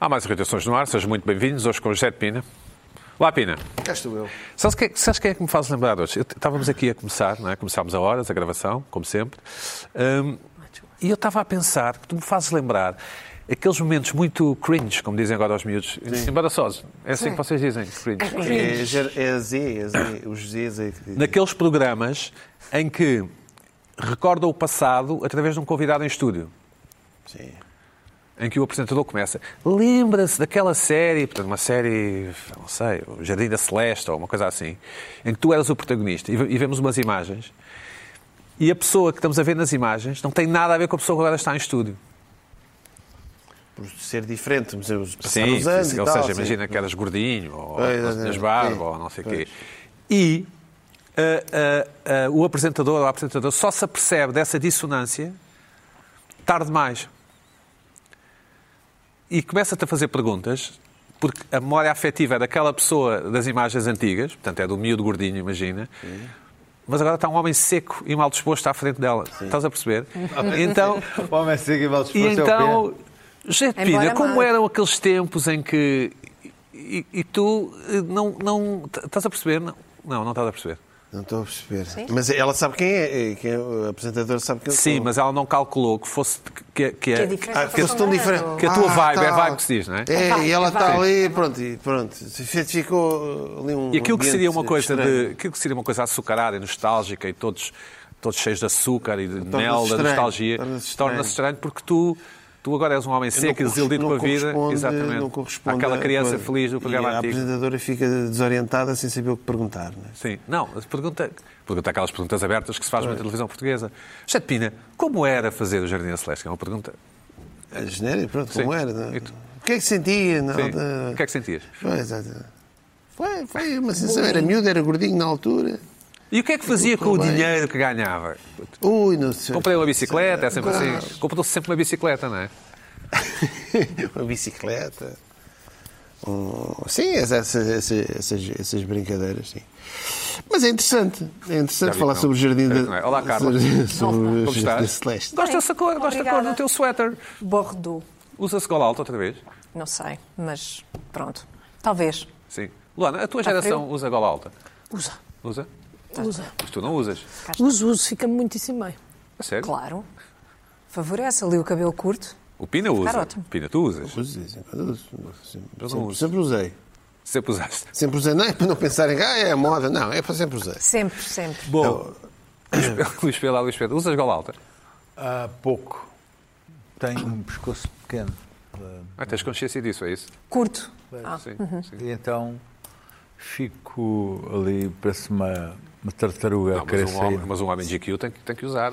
Há mais irritações no ar, sejam muito bem-vindos. Hoje com o José de Pina. Olá, Pina. Cá estou eu. Sabes quem, sabes quem é que me faz lembrar hoje? Eu- Estávamos aqui a começar, não é? Começámos a horas, a gravação, como sempre. Hum, e eu estava a pensar que tu me fazes lembrar aqueles momentos muito cringe, como dizem agora aos miúdos. Embora sós. É assim que vocês dizem, cringe. É, ger- é a Z, é Z, os Zs é. Naqueles programas em que recordam o passado através de um convidado em estúdio. Sim. Em que o apresentador começa. Lembra-se daquela série, portanto, uma série, não sei, o Jardim da Celeste ou uma coisa assim, em que tu eras o protagonista e ve- vemos umas imagens e a pessoa que estamos a ver nas imagens não tem nada a ver com a pessoa que agora está em estúdio. Por ser diferente, mas eu passar os anos ou e tal. seja, imagina que eras gordinho, ou tinhas é, barba, ou não sei o quê. E ah, ah, ah, o apresentador ou a apresentadora só se apercebe dessa dissonância tarde demais. E começa-te a fazer perguntas, porque a memória afetiva é daquela pessoa das imagens antigas, portanto é do miúdo gordinho, imagina, mas agora está um homem seco e mal disposto à frente dela. Estás a perceber? E então, O homem segue e mal e disposto é o então, gente, Pina, como eram aqueles tempos em que. E, e tu eh, não, não. Estás a perceber? Não, não estás a perceber. Não estou a perceber. Mas ela sabe quem é, é, quem é o apresentador sabe quem eu Sim, sou. mas ela não calculou que fosse. Que, que, Que a diferença Ah, que fosse estão um diferentes. ano. que a tua Ah, vibe é tá. vibe que se diz, não é? É, Vai, e ela está ali, pronto, e pronto. Ficou ali um. E aquilo que seria uma coisa estranho. de. Aquilo que seria uma coisa açucarada e nostálgica e todos, todos cheios de açúcar e de mel, da nostalgia, torna-se estranho. torna-se estranho porque tu. Tu agora és um homem seco desiludido com a vida. Exatamente. Não corresponde Aquela a- criança feliz do programa e a antigo. apresentadora fica desorientada sem saber o que perguntar. Não é? Sim, não, pergunta, pergunta aquelas perguntas abertas que se faz na televisão portuguesa. José de Pina, como era fazer o Jardim da Celeste? É uma pergunta. A genérica, pronto, Sim. como era. é? O que é que sentia? Não, Sim. da- O que é que sentias? Foi, exato. foi, foi uma sensação. Era miúdo, era gordinho na altura. E o que é que fazia com o dinheiro que ganhava? Ui, não sei. Comprei uma bicicleta, é sempre Claro. assim. Comprou-se sempre uma bicicleta, não é? uma bicicleta. Um, sim, essas, essas, essas, essas brincadeiras, sim. Mas é interessante. É interessante vi falar não. sobre o jardim da não é. Olá, Carla. sobre, o Como jardim Celeste. Gosto dessa cor, gosto da cor Obrigada. do teu suéter. Bordeaux. Usa-se gola alta outra vez? Não sei, mas pronto. Talvez. Sim. Luana, a tua Está geração frio? usa gola alta? Usa, Usa? Usa. Mas tu não usas. Uso, uso, fica muitíssimo bem. A sério? Claro. Favorece ali o cabelo curto. O Pina usa. ótimo. Pina, tu usas. Uso, quando uso. Sempre, Eu sempre, uso. sempre usei. Sempre usaste. Sempre usei. Não é para não pensarem que ah, é a moda. Não, é para sempre usei. Sempre, sempre. Bom, Luís Pedro, Luís Pedro, usas gola alta? Há pouco. Tenho um pescoço pequeno. Ah, tens consciência disso, é isso? Curto. Ah, Sim. sim. E então fico ali, parece uma, uma tartaruga Não, a querer mas, um sair. homem, mas um homem GQ tem, que- tem que usar.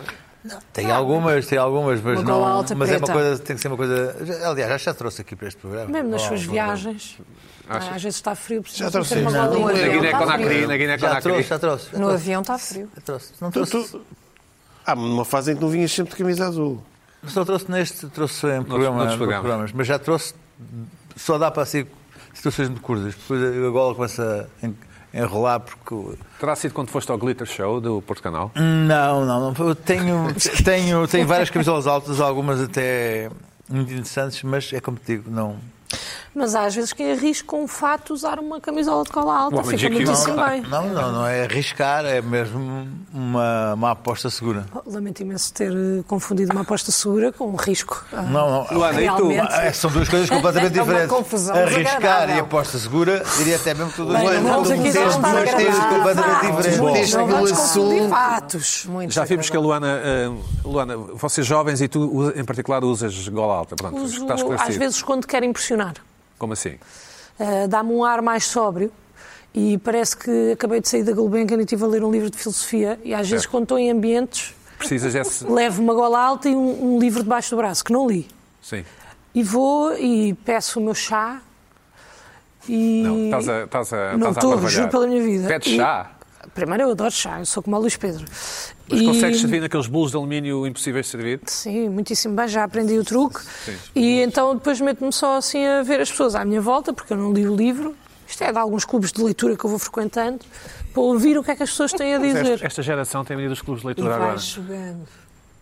Tem algumas, tem algumas, mas Uma não. alta mas é uma coisa, tem que ser uma coisa. Aliás, já, já trouxe aqui para este programa. Mesmo nas Oh, suas oh, viagens. Achas? Às vezes está frio, precisa Já de ter uma trouxe. gola Não, Na não. Guiné-Conakry, na Já Guiné-Conakry. trouxe, já trouxe. No avião está frio. já trouxe. Não trouxe, tu- Há uma fase em que não vinhas sempre de camisa azul. só trouxe neste, trouxe em programa, programas. programas, mas já trouxe. Só dá para assim situações muito curtas. Depois a gola começa a enrolar porque. Terá sido quando foste ao Glitter Show do Porto Canal? Não, não, não. Eu tenho, tenho, tenho várias camisolas altas, algumas até muito interessantes, mas é como te digo, não. Mas há às vezes que arrisca um fato usar uma camisola de cola alta. Homem Fica muitíssimo Não, bem. não, não, não é arriscar, é mesmo uma, uma aposta segura. Lamento imenso ter eh, confundido uma aposta segura com um risco. Ah, Não, não. Luana, e tu? Ah, São duas coisas completamente É uma diferentes. confusão Arriscar e aposta segura, diria até mesmo tudo Bem, bem. não dar uma duas coisas completamente diferentes. Bom. Não vamos confundir fatos. Muito Já vimos que a. Luana, ah, Luana, vocês jovens e tu em particular usas gola alta. Pronto, Uso, às vezes quando quero impressionar. Como assim? Uh, dá-me um ar mais sóbrio e parece que acabei de sair da Gulbenkian e estive a ler um livro de filosofia e às vezes quando estou em ambientes Precisas desse... levo uma gola alta e um, um livro debaixo do braço que não li Sim. e vou e peço o meu chá e Não, estás a, estás a, não estás a estou, barbalhar. juro pela minha vida Pedes E- chá? primeiro eu adoro chá, eu sou como a Luís Pedro Mas E- consegues servir naqueles bolos de alumínio impossíveis de servir? Sim, muitíssimo bem, já aprendi o truque. Sim. E então depois meto-me só assim a ver as pessoas à minha volta, porque eu não li o livro. Isto é de alguns clubes de leitura que eu vou frequentando, para ouvir o que é que as pessoas têm a Esta, dizer. esta geração tem medo dos clubes de E leitura vai agora. jogando.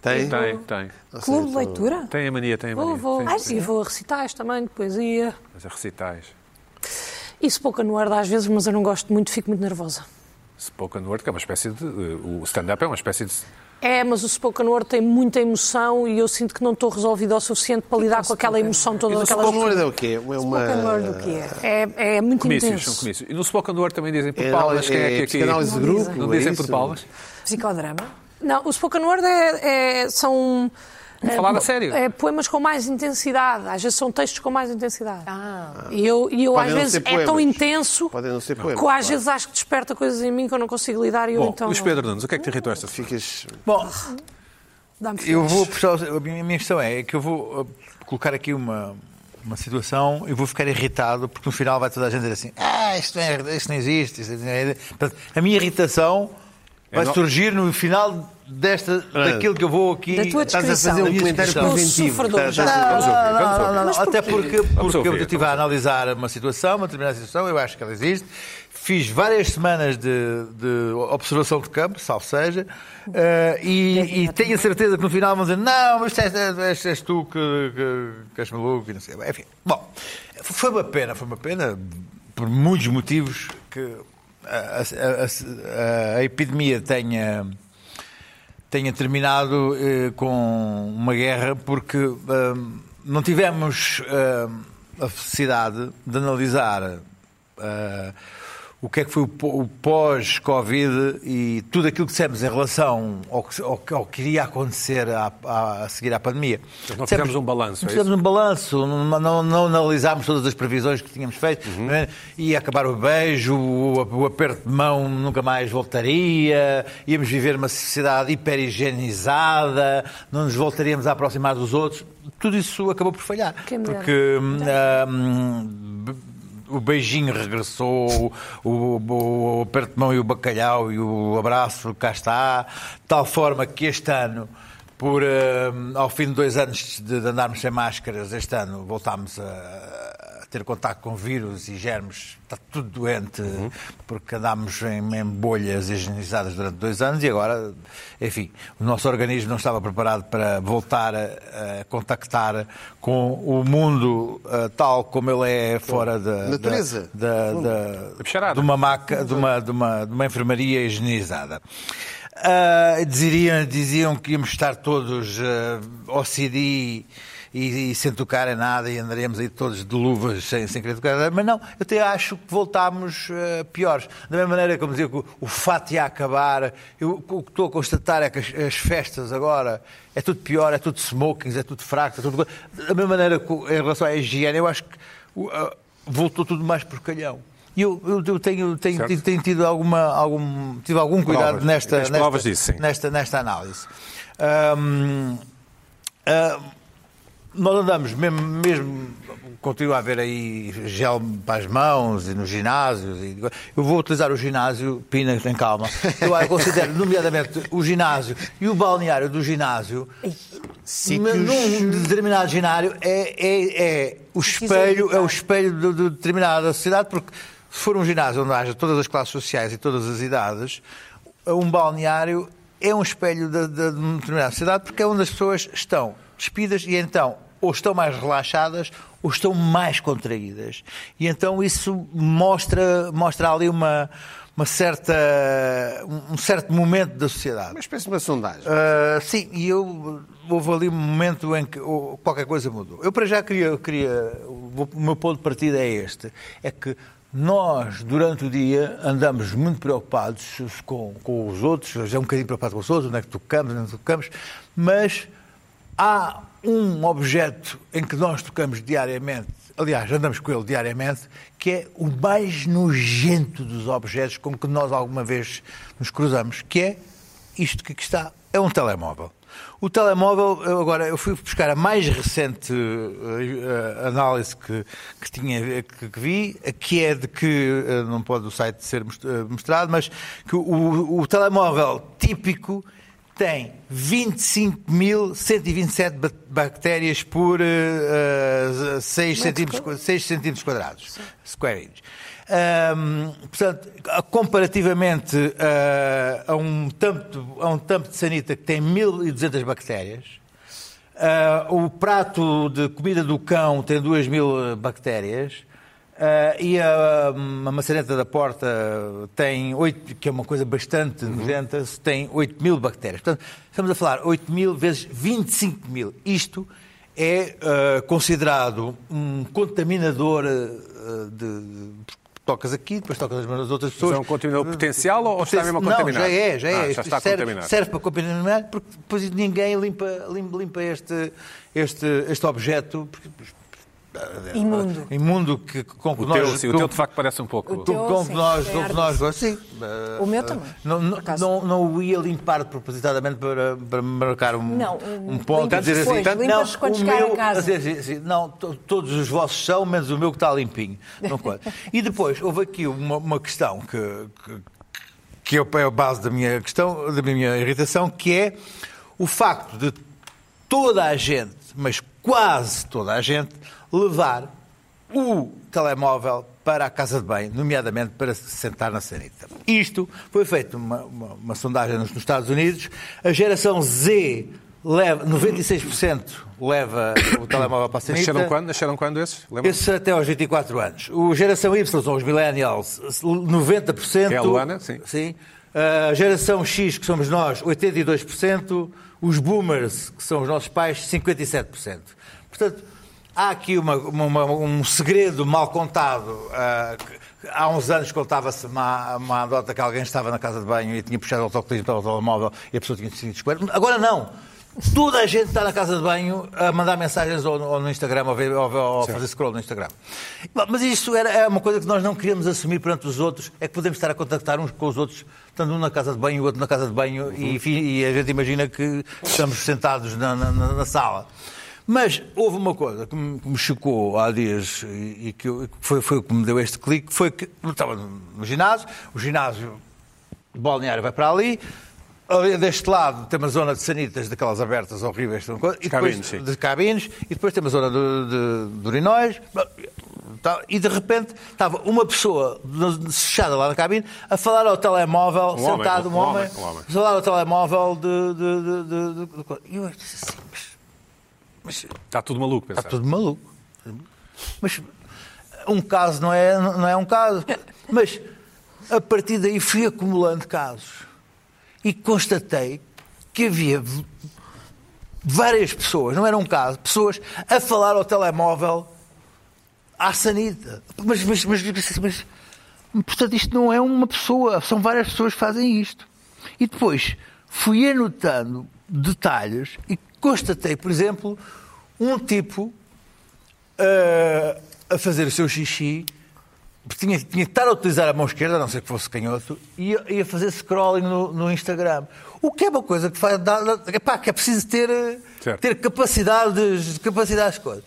Tem? Tem, tem. Clube de leitura? Tem a mania, tem a Vou, mania. vou. Ai, tem. sim, vou a recitais também, de poesia. Mas a recitais. E spoken word às vezes, mas eu não gosto muito, fico muito nervosa. Spoken word, que é uma espécie de. O stand-up é uma espécie de. É, mas o spoken word tem muita emoção e eu sinto que não estou resolvida o suficiente para lidar com aquela emoção toda daquela Spoken word é o quê? É uma... Spoken word o que é? É, é muito Comícios, intenso. são comícios. E no spoken word também dizem por É palmas. Quem é que é aqui. psicanálise de grupo, Não é dizem por palmas. Psicodrama? Não, o spoken word é, é- são. É, falar a sério. É poemas com mais intensidade. Às vezes são textos com mais intensidade. Ah. E eu, e eu Podem às vezes é tão intenso Podem não ser poemas, que às claro. vezes acho que desperta coisas em mim que eu não consigo lidar e eu Bom, então. Luís Pedro Nunes, o que é que te irritou esta semana? Ficas... Bom, Dá-me eu vou puxar. A minha, questão é que eu vou uh, colocar aqui uma, uma situação e vou ficar irritado porque no final vai toda a gente dizer assim: Ah, isto não, é, isto não existe. Isto não é... Portanto, a minha irritação vai no- surgir no final desta, daquilo que eu vou aqui. Da tua Estás a descrição. fazer um comentário descrição. preventivo. Estás- Não, não, não, Até porque, porque eu estive a analisar uma situação, uma determinada situação, eu acho que ela existe. Fiz várias semanas de, de observação de campo, salvo seja, eh, e, e tenho a certeza que no final vão dizer: Não, mas és, és, és tu que, que, que és maluco e não sei. Enfim, bom, foi uma pena, foi uma pena, por muitos motivos, que a, a- a- epidemia tenha tenha terminado eh, com uma guerra porque hum, não tivemos hum, a felicidade de analisar ah, o que é que foi o pó- o pós-Covid e tudo aquilo que dissemos em relação ao que, ao que- ao que iria acontecer a, a- a seguir à pandemia. não Dissemos- fizemos um balanço, não é fizemos um balanço, não, não, não analisámos todas as previsões que tínhamos feito. não é? Ia acabar o beijo, o, o aperto de mão nunca mais voltaria, íamos viver uma sociedade hiper-higienizada, não nos voltaríamos a aproximar dos outros. Tudo isso acabou por falhar. Porque hum, hum, o beijinho regressou, o, o, o aperto de mão e o bacalhau e o abraço cá está, de tal forma que este ano por, hum, ao fim de dois anos de, de andarmos sem máscaras, este ano voltámos a ter contato com vírus e germes, está tudo doente, porque andámos em, em bolhas higienizadas durante dois anos e agora, enfim, o nosso organismo não estava preparado para voltar a, a contactar com o mundo ah, tal como ele é fora da, Natureza. da, da, da- de uma maca, de uma, de uma, de uma enfermaria higienizada. Ah, diziam, diziam que íamos estar todos ah, OCD e, e sem tocar em nada e andaremos aí todos de luvas sem, sem querer tocar nada, mas não, eu até acho que voltámos ah, piores. Da mesma maneira como dizia que o, o fato ia acabar, eu, o que estou a constatar é que as, as festas agora é tudo pior, é tudo smokings, é tudo fraco, é tudo... Da mesma maneira que em relação à higiene, eu acho que ah, voltou tudo mais porcalhão. E eu, eu, tenho, tenho, tido, tenho tido, alguma, algum, tive algum cuidado Provas. nesta, nesta, disso, nesta, nesta análise. Ahm, ah, nós andamos, mesmo, mesmo continua a haver aí gel para as mãos e nos ginásios. E, eu vou utilizar o ginásio, Pina, tem calma. Eu, eu considero, nomeadamente, o ginásio e o balneário do ginásio, Sítios- num determinado ginásio, é, é, é o espelho, é o espelho de, de determinada sociedade, porque se for um ginásio onde haja todas as classes sociais e todas as idades, um balneário é um espelho de, de, de uma determinada sociedade, porque é onde as pessoas estão despidas e então ou estão mais relaxadas ou estão mais contraídas. E então isso mostra, mostra ali uma, uma certa, um certo momento da sociedade. Uma espécie de uma sondagem. Ah, sim, e eu houve ali um momento em que oh, qualquer coisa mudou. Eu para já queria, queria o meu ponto de partida é este, é que nós durante o dia andamos muito preocupados com, com os outros, já um bocadinho preocupados com os outros, onde é que tocamos, onde é que tocamos, mas há um objeto em que nós tocamos diariamente, aliás, andamos com ele diariamente, que é o mais nojento dos objetos com que nós alguma vez nos cruzamos, que é isto que aqui está, é um telemóvel. O telemóvel, eu agora, eu fui buscar a mais recente eh, análise que, que, tinha, que, que vi, que é de que, eh, não pode o site ser eh, mostrado, mas que o, o telemóvel típico tem 25.127 ba- bactérias por uh, 6, centímetros, 6 centímetros quadrados. Square inch. Ahm, portanto, comparativamente ah, a, um tampo, a um tampo de sanita que tem 1.200 bactérias, ah, o prato de comida do cão tem 2.000 bactérias, ah, e a, a maçaneta da porta tem 8, que é uma coisa bastante nojenta, tem 8 mil bactérias. Portanto, estamos a falar 8 mil vezes 25 mil. Isto é ah, considerado um contaminador ah, de. Tocas aqui, depois tocas nas outras pessoas. é um contaminador potencial ou está mesmo a contaminar? Não, já é, já é. Ah, já está serve, contaminar. serve para contaminar, porque depois ninguém limpa, limpa, limpa este, este, este objeto. porque- Imundo. Imundo que, com que O nós. teu, sim, o teu de facto parece um pouco. O teu- com, que sim, nós, é com que nós sim, O meu também, não, não, não, não o ia limpar propositadamente para, para marcar um, Não, um ponto e dizer assim, depois, não, quando o chegar a meu, casa. dizer assim, não, to- todos os vossos são, menos o meu que está limpinho. Não conta. e depois houve aqui uma, uma questão que, que, que é a base da minha questão, da minha irritação, que é o facto de toda a gente, mas quase toda a gente, levar o telemóvel para a casa de banho, nomeadamente para se sentar na sanita. Isto foi feito uma, uma, uma sondagem nos, nos Estados Unidos. A geração Z leva 96% leva o telemóvel para a sanita. Nasceram quando? Nasceram quando esses? Esses até aos 24 anos. O geração Y, são os millennials, 90%. Que é a Luana, sim. A geração X, que somos nós, 82%. Os boomers, que são os nossos pais, 57%. Portanto, há aqui uma- uma- um segredo mal contado. que há uns anos contava-se uma, uma anedota que alguém estava na casa de banho e tinha puxado o autocolismo para o telemóvel e a pessoa tinha sido descoberta. Agora não. Toda a gente está na casa de banho a mandar mensagens ou, ou no Instagram ou, ver- ou- ou fazer scroll no Instagram. Mas isto era, é uma coisa que nós não queríamos assumir perante os outros, é que podemos estar a contactar uns com os outros, estando um na casa de banho e o outro na casa de banho, e, enfim, e a gente imagina que estamos sentados na- na- na sala. Mas houve uma coisa que me, que me chocou há dias e, e que eu- que foi, foi o que me deu este clique, foi que eu estava no, no ginásio, o ginásio balneário vai para ali, ali deste lado tem uma zona de sanitas daquelas abertas horríveis, e depois, cabines, sim. de cabines, e depois tem uma zona de, de, de urinóis, Tá, e de repente estava uma pessoa fechada lá na cabine a falar ao telemóvel, Um homem, sentado, um, um homem, homem, um homem. a falar ao telemóvel de. de, de, de- de- de- e eu disse assim, mas, mas Está tudo maluco, pensar. Está tudo maluco. Mas um caso não é, não é um caso. Mas a partir daí fui acumulando casos e constatei que havia várias pessoas, não era um caso, pessoas a falar ao telemóvel à sanita. Mas, mas, mas, mas, mas portanto, isto não é uma pessoa, são várias pessoas que fazem isto. E depois fui anotando detalhes e constatei, por exemplo, um tipo ah, a fazer o seu xixi, tinha, tinha que estar a utilizar a mão esquerda, a não ser que fosse canhoto, e ia, fazer scrolling no, no Instagram. O que é uma coisa que faz. Dá, dá- epá, que é preciso ter, eh, Certo. ter capacidade, capacidade de coisas.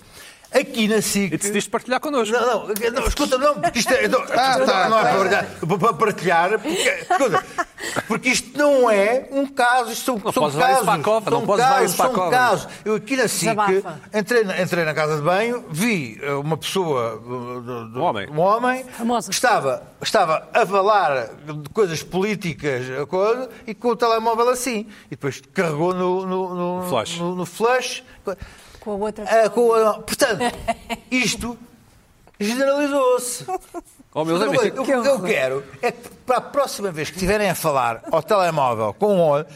Aqui na SIC. E decidiste partilhar connosco. Não, não, não, escuta, não, porque isto é. Não, Ah, não, tá, não é tá. para partilhar, para partilhar porque, escuta, porque isto não é um caso, isto são, Não são podes levar casos. isso para a cova, não levar casos, isso para a são cova. casos. Eu aqui na SIC entrei, na- entrei na casa de banho, vi eh, uma pessoa, do- do- Um homem. um homem Famosa. que estava, estava a falar de coisas políticas a coisa, e com o telemóvel assim. E depois carregou no, no, no, Flash. no, no flash. Com a outra. Ah, com a- portanto, isto generalizou-se. Oh, meus amigos, o que eu quero é que para a próxima vez que estiverem a falar ao telemóvel com um olho,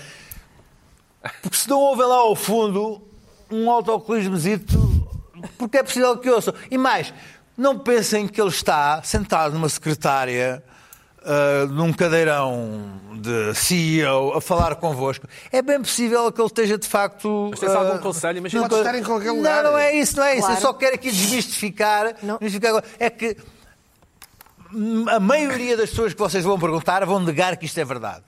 porque se não ouvem lá ao fundo um autocolismozito, porque é possível que ouçam. E mais, não pensem que ele está sentado numa secretária, ah, num cadeirão de CEO, a falar convosco. É bem possível que ele esteja de facto. Mas tens algum ah, conselho? Imagina- numa Pode estar em qualquer Não, lugar. não é isso, não é isso. Eu Claro. só quero aqui desmistificar. Não. desmistificar é que a maioria das pessoas que vocês vão perguntar vão negar que isto é verdade.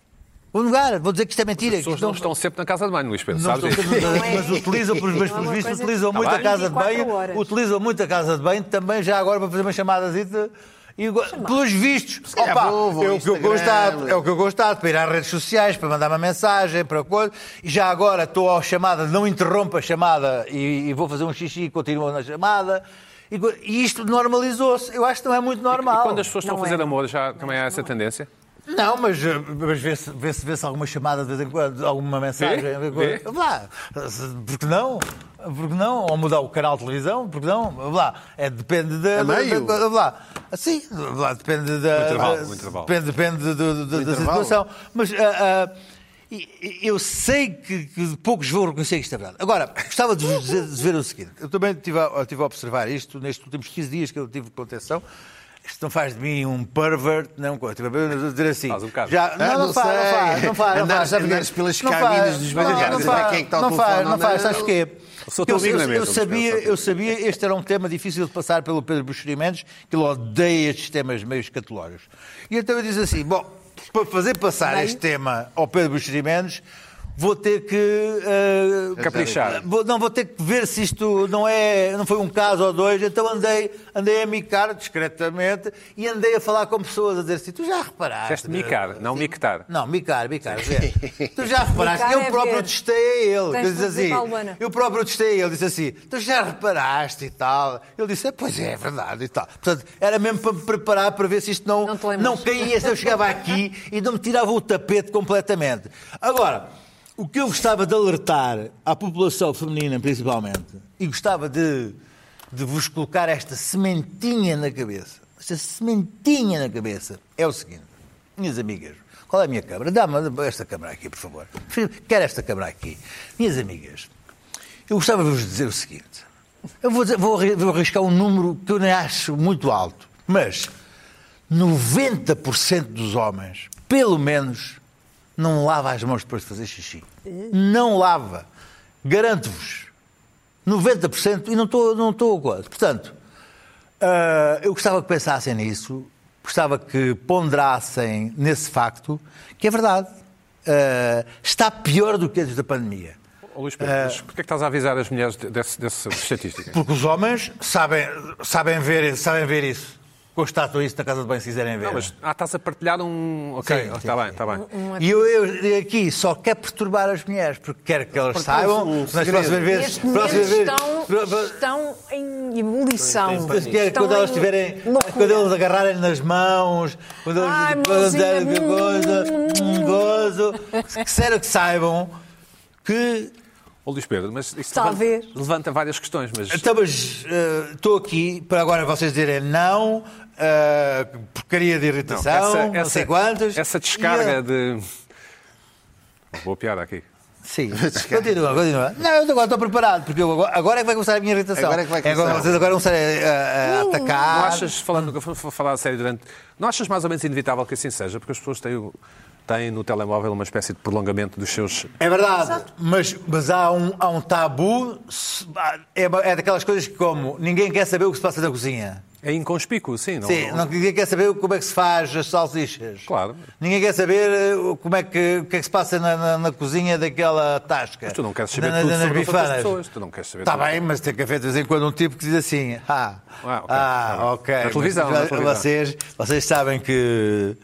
Vão negar, vão dizer que isto é mentira. As pessoas isto não estão sempre na casa de banho, Luís Pedro, não sabes estão isso? sempre- mas utilizam, pelos meus Não é uma vistos, coisa- utilizam Tá muito a bem. casa de 24 banho, horas. utilizam muito a casa de banho também já agora para fazer uma chamada E, pelos vistos, opa, vou, vou é, o que eu constato, é o que eu constato, para ir às redes sociais, para mandar uma mensagem, para coisa. E já agora estou à chamada, não interrompa a chamada e, e vou fazer um xixi e continuo na chamada. E, e isto normalizou-se. Eu acho que não é muito normal. E quando as pessoas estão a Não fazer é. amor, já também há essa tendência? Não, mas, eh, mas vê-se vê -se, vê -se alguma chamada de vez em quando, alguma mensagem. Vê? Vá, porque não? Porque não? Ou mudar o canal de televisão? Porque não? Vá, é, depende da. Da- da- Vá, sim, vá, depende da. intervalo, o intervalo. Depende, depende do- do- do- da situação. Mas. e- e- eu sei que, que poucos vão reconhecer que isto é verdade. Agora, gostava de vos dizer- de ver o seguinte. Eu também estive a, estive a observar isto nestes últimos 15 dias que eu tive contenção. Isto não faz de mim um pervert, não, estive a dizer assim. Faz um bocado. Já, Ah, não, não, não faz, não faz, não faz. não Andares- faz, andares pelas Não faz, dos não, bancos, não a dizer faz, quem é que está ao não faz, não não faz, é? sabes porquê? Eu, eu, mesa, eu sabia, eu sabia, este era um tema difícil de passar pelo Pedro Buxeri Mendes, que ele odeia estes temas meio escatológicos. E então eu disse assim, bom, para fazer passar este tema ao Pedro Buxeri Mendes, vou ter que... eh, Caprichar. Vou- não, vou ter que ver se isto não, é, não foi um caso ou dois. Então andei, andei a micar discretamente e andei a falar com pessoas, a dizer assim: tu já reparaste. Disseste micar, não mictar. Não, micar, micar. Zé. tu já reparaste, Micar eu é próprio ver. testei a ele. Tens dizer assim, eu próprio testei a ele, disse assim: tu já reparaste e tal. Ele disse: "É, pois é, é verdade e tal. Portanto, era mesmo para me preparar para ver se isto não, Não não caía, se eu chegava aqui e não me tirava o tapete completamente. Agora, o que eu gostava de alertar à população feminina, principalmente, e gostava de, de vos colocar esta sementinha na cabeça, esta sementinha na cabeça, é o seguinte, minhas amigas, qual é a minha câmara? Dá-me esta câmara aqui, por favor. Quero esta câmara aqui. Minhas amigas, eu gostava de vos dizer o seguinte. Eu vou, dizer- vou vou arriscar um número que eu nem acho muito alto, mas 90% dos homens, pelo menos, não lava as mãos depois de fazer xixi. Não lava. Garanto-vos. 90% e não estou não estou coisa. Portanto, ah, eu gostava que pensassem nisso, gostava que ponderassem nesse facto, que é verdade. Ah, está pior do que antes da pandemia. Ô, Luís Pedro, mas porquê é que estás a avisar as mulheres dessa estatística? Porque os homens sabem, sabem, ver, sabem ver isso. Constatam isso na casa de banho se quiserem ver. Não, mas ah, estás a partilhar um. Ok, Sim, está bem, está bem. E eu, eu aqui só quero perturbar as mulheres, porque quero que elas saibam um nas segredo. próximas vezes. Próximas vezes- estão, estão em ebulição. Mas que Estão quando elas em tiverem, loucura. quando eles agarrarem nas mãos, quando eles Ai, quando mãozinha, derem coisa, um gozo, que sério que saibam que Ô, Luís Pedro, mas Está a levanta, várias questões, mas Então, mas eh, estou aqui para agora vocês dizerem não, eh, porcaria de não, irritação, não, sei quantos. essa descarga E, eh, de. Boa piada aqui. Sim, continua, continua. Não, eu agora estou preparado, porque eu agora, é que vai começar a minha irritação. Agora é que vai começar. agora, vocês agora vão ser a, a atacar. Não achas, falando, vou falar a sério durante. Não achas mais ou menos inevitável que assim seja? Porque as pessoas têm, o- têm no telemóvel uma espécie de prolongamento dos seus. É verdade, mas, mas há, um, há um tabu, é, é daquelas coisas que como ninguém quer saber o que se passa na cozinha. É inconspícuo, sim. Não, Sim, não- ninguém quer saber como é que se faz as salsichas. Claro. Ninguém quer saber eh, como é que, o que é que se passa na, na- na cozinha daquela tasca. Mas tu não queres saber Na- na- tudo nas sobre bifanas. pessoas. Tu não queres saber Está tudo. bem, mas tem que haver de vez em quando um tipo que diz assim: Ah, Ah, ok. ah, Tá bem. ok. Na televisão, Mas na televisão. Vocês, vocês sabem que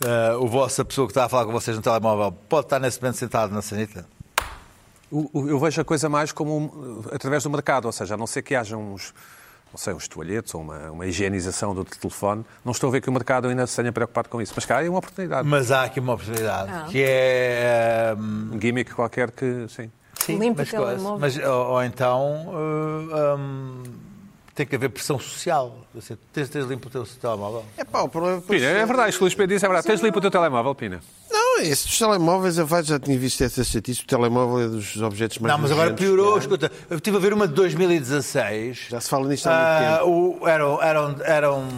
eh, o vosso, a pessoa que está a falar com vocês no telemóvel pode estar nesse momento sentado na sanita? Eu vejo a coisa mais como um, através do mercado, ou seja, a não ser que haja uns, não sei, uns toalhetes ou uma, uma higienização do telefone, não estou a ver que o mercado ainda se tenha preocupado com isso. Mas cá é uma oportunidade, Mas há aqui uma oportunidade, Ah. que é. um gimmick qualquer que, sim. sim, Limpa mas, o telemóvel. mas ou, ou então uh, hum, tem que haver pressão social. Você tens, tens limpo o teu telemóvel. É pá, o problema depois- Pina, é verdade, isto que o Luís Pedro disse é verdade. Tens limpo o teu telemóvel, Pina? Não, esse dos telemóveis, eu já tinha visto essa estatística. O telemóvel é dos objetos mais Não, mas agora piorou. há. Escuta, eu estive a ver uma de 2016. Já se fala nisto há Ah, muito tempo. o- eram, eram, eram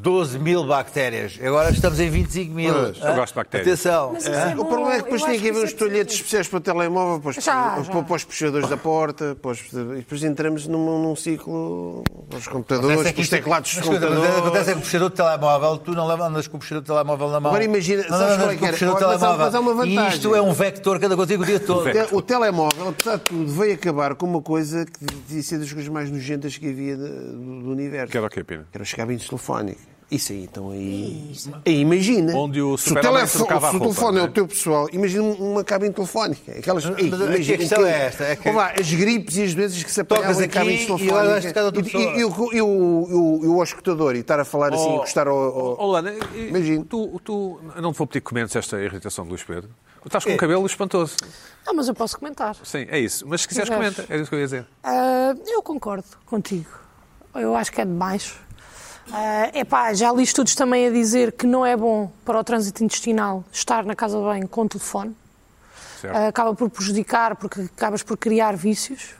12 mil bactérias. Agora estamos em 25 mil. Pois. Eu gosto de bactérias. Atenção. Mas é O problema é que depois tem que haver uns é toalhetes positivo. especiais para o telemóvel, para os, Já, já. para os puxadores da porta, para os- e depois entramos num, num ciclo, para os computadores, é os isto- teclados dos computadores. Acontece é que o puxador de telemóvel, tu não leva- andas com o puxador de telemóvel na mão. Agora imagina, Não sabes qual é que o era? Mas há- telemóvel. mas há uma E vantagem. isto é um vector que anda contigo o dia todo. O te- O telemóvel, apesar de tudo, veio acabar com uma coisa que devia ser das coisas mais nojentas que havia do, universo. Que era o quê, Pina? Que eram os cabinhos telefónicos. Isso aí, então aí. aí imagina. Onde o se o, telefone, se o telefone é não é? o teu pessoal, imagina uma cabine telefónica. Aquelas, Ei, mas aqui a imagina, questão o é esta, é que- Olha lá, as gripes e as doenças que se Tocas em cabines e telefónicas. E, e, e, o- e, o- e o- e o escutador e estar a falar assim, Oh, encostar ao. ao- Oh, Luana, e- Imagino. Tu, tu, eu não te vou pedir que comentes esta irritação de Luís Pedro. Tu estás com um cabelo espantoso. Ah, mas eu posso comentar. Sim, é isso. Mas se quiseres, comenta. É isso que eu ia dizer. Ah, eu concordo contigo. Eu acho que é demais. Ah, epá, já li estudos também a dizer que não é bom para o trânsito intestinal estar na casa de banho com telefone. Certo. Ah, acaba por prejudicar, porque acabas por criar vícios.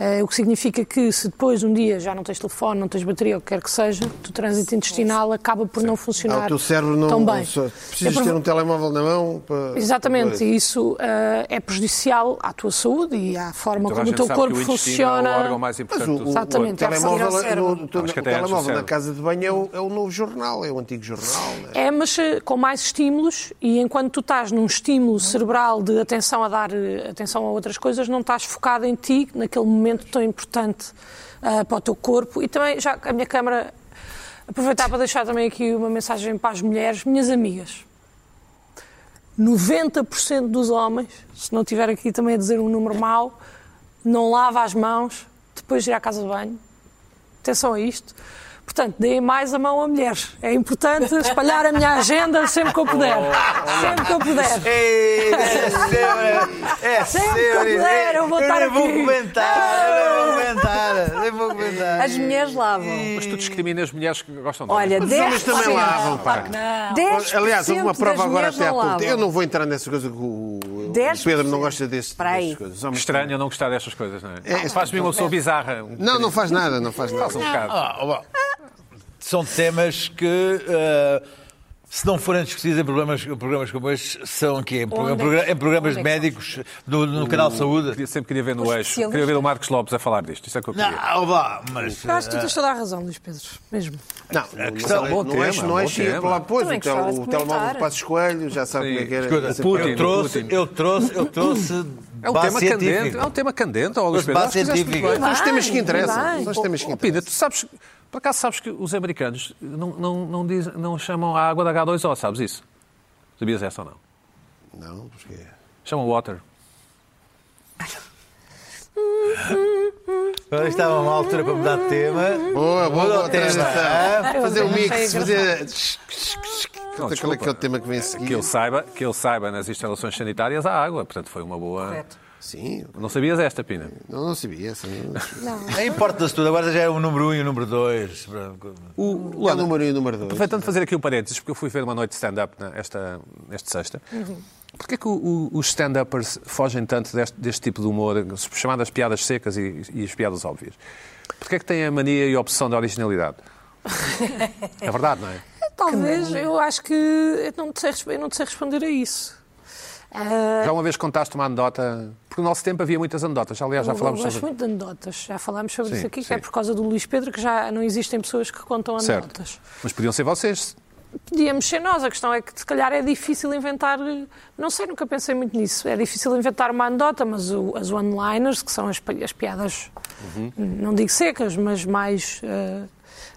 Ah, o que significa que se depois um dia já não tens telefone, não tens bateria, ou o que quer que seja, o teu trânsito intestinal acaba por não Ah, funcionar o teu cérebro não. tão bem. só- precisas É ter um telemóvel na mão para. Exatamente, para- e isso ah, é prejudicial à tua saúde e à forma a como o teu corpo o funciona. é o órgão mais Mas importante o, do o, Exatamente, o é que telemóvel, no- no- que o telemóvel na casa de banho é o, é o novo jornal, é o antigo jornal. né? É, mas eh, com mais estímulos e enquanto tu estás num estímulo cerebral de atenção a dar atenção a outras coisas, não estás focado em ti, naquele momento tão importante ah, para o teu corpo. E também, já a minha câmara, aproveitar para deixar também aqui uma mensagem para as mulheres, minhas amigas. 90% dos homens, se não tiver aqui também a dizer um número mau, não lava as mãos depois de ir à casa de banho. Atenção a isto. Portanto, deem mais a mão a mulheres. É importante espalhar a minha agenda sempre que eu puder. Sempre que eu puder. Ei, é sempre, é Sempre que eu puder, eu vou eu estar vou aqui. comentar, eu nem vou comentar, nem vou comentar. As mulheres lavam. Mas tu discriminas as mulheres que gostam de Olha. 10%. homens também lavam, pá. Claro que não. 10% Aliás, houve uma prova agora até há pouco. lavam. Eu não vou entrar nessa coisa que o, o 10%. Pedro não gosta desse, dessas coisas. Os homens- Estranho eu não gostar destas coisas, não é? É, Faz-me uma pessoa bizarra. um Não, não faz nada, não faz nada. Faz um bocado. São temas que, eh, se não forem discutidos em programas, programas como estes, são aqui, em, é que- em programas onde é que médicos, no, no canal Saúde. Queria- Sempre queria ver no Os eixo. Queria ver o Marcos Lopes a falar disto. Isso é que eu queria. Não, vá, mas. Eu acho que tu tens toda a razão, Luís Pedro. Mesmo. Não, não, questão- não, bom não tema, é, não é bom cheio tema. para lá depois. O, tel- de o telemóvel de Passos Coelho, já sabe Sim. como é que era. Escuta, Putin, eu trouxe, eu trouxe, eu trouxe É um tema candente. É um tema candente, ó, Luís Pedro. base que científica. São os temas que interessam. São os temas que Oh, Pina, interessam. tu sabes, por acaso sabes que os americanos não, não, não, dizem- não chamam a água da H2O, sabes isso? Sabias essa ou não? Não, porque... Chamam water. Agora estava uma altura para mudar de tema. Boa, boa, boa transição. Fazer um achei mix, fazer... Não, Qual é que é o desculpa. tema que vem a Que seguir? eu saiba, que eu saiba nas instalações sanitárias há água. Portanto, foi uma boa. Correto. Sim, Não sabias esta, Pina? não, não sabia. Sim. Não importa-se tudo, agora já é o número 1 um e o número 2. O, É o número 1 e o número 2. aproveitando de fazer aqui um parênteses, porque eu fui ver uma noite de stand-up né, esta, esta sexta. Porquê que o- o- os stand-uppers fogem tanto deste, deste tipo de humor, as chamadas piadas secas e, e as piadas óbvias? Porquê que têm a mania e a obsessão da originalidade? É verdade, não é? Talvez, eu acho que eu não te sei, eu não te sei responder a isso. Ah, Já uma vez contaste uma anedota, porque no nosso tempo havia muitas anedotas, aliás, já eu falámos gosto sobre... muito de anedotas. Já falámos sobre Sim, isso aqui, que sim. é por causa do Luís Pedro que já não existem pessoas que contam Certo. anedotas. Mas podiam ser vocês. Podíamos ser nós, a questão é que se calhar é difícil inventar, não sei, nunca pensei muito nisso, é difícil inventar uma anedota, mas o- as one-liners, que são as, as piadas, Uhum. não digo secas, mas mais eh,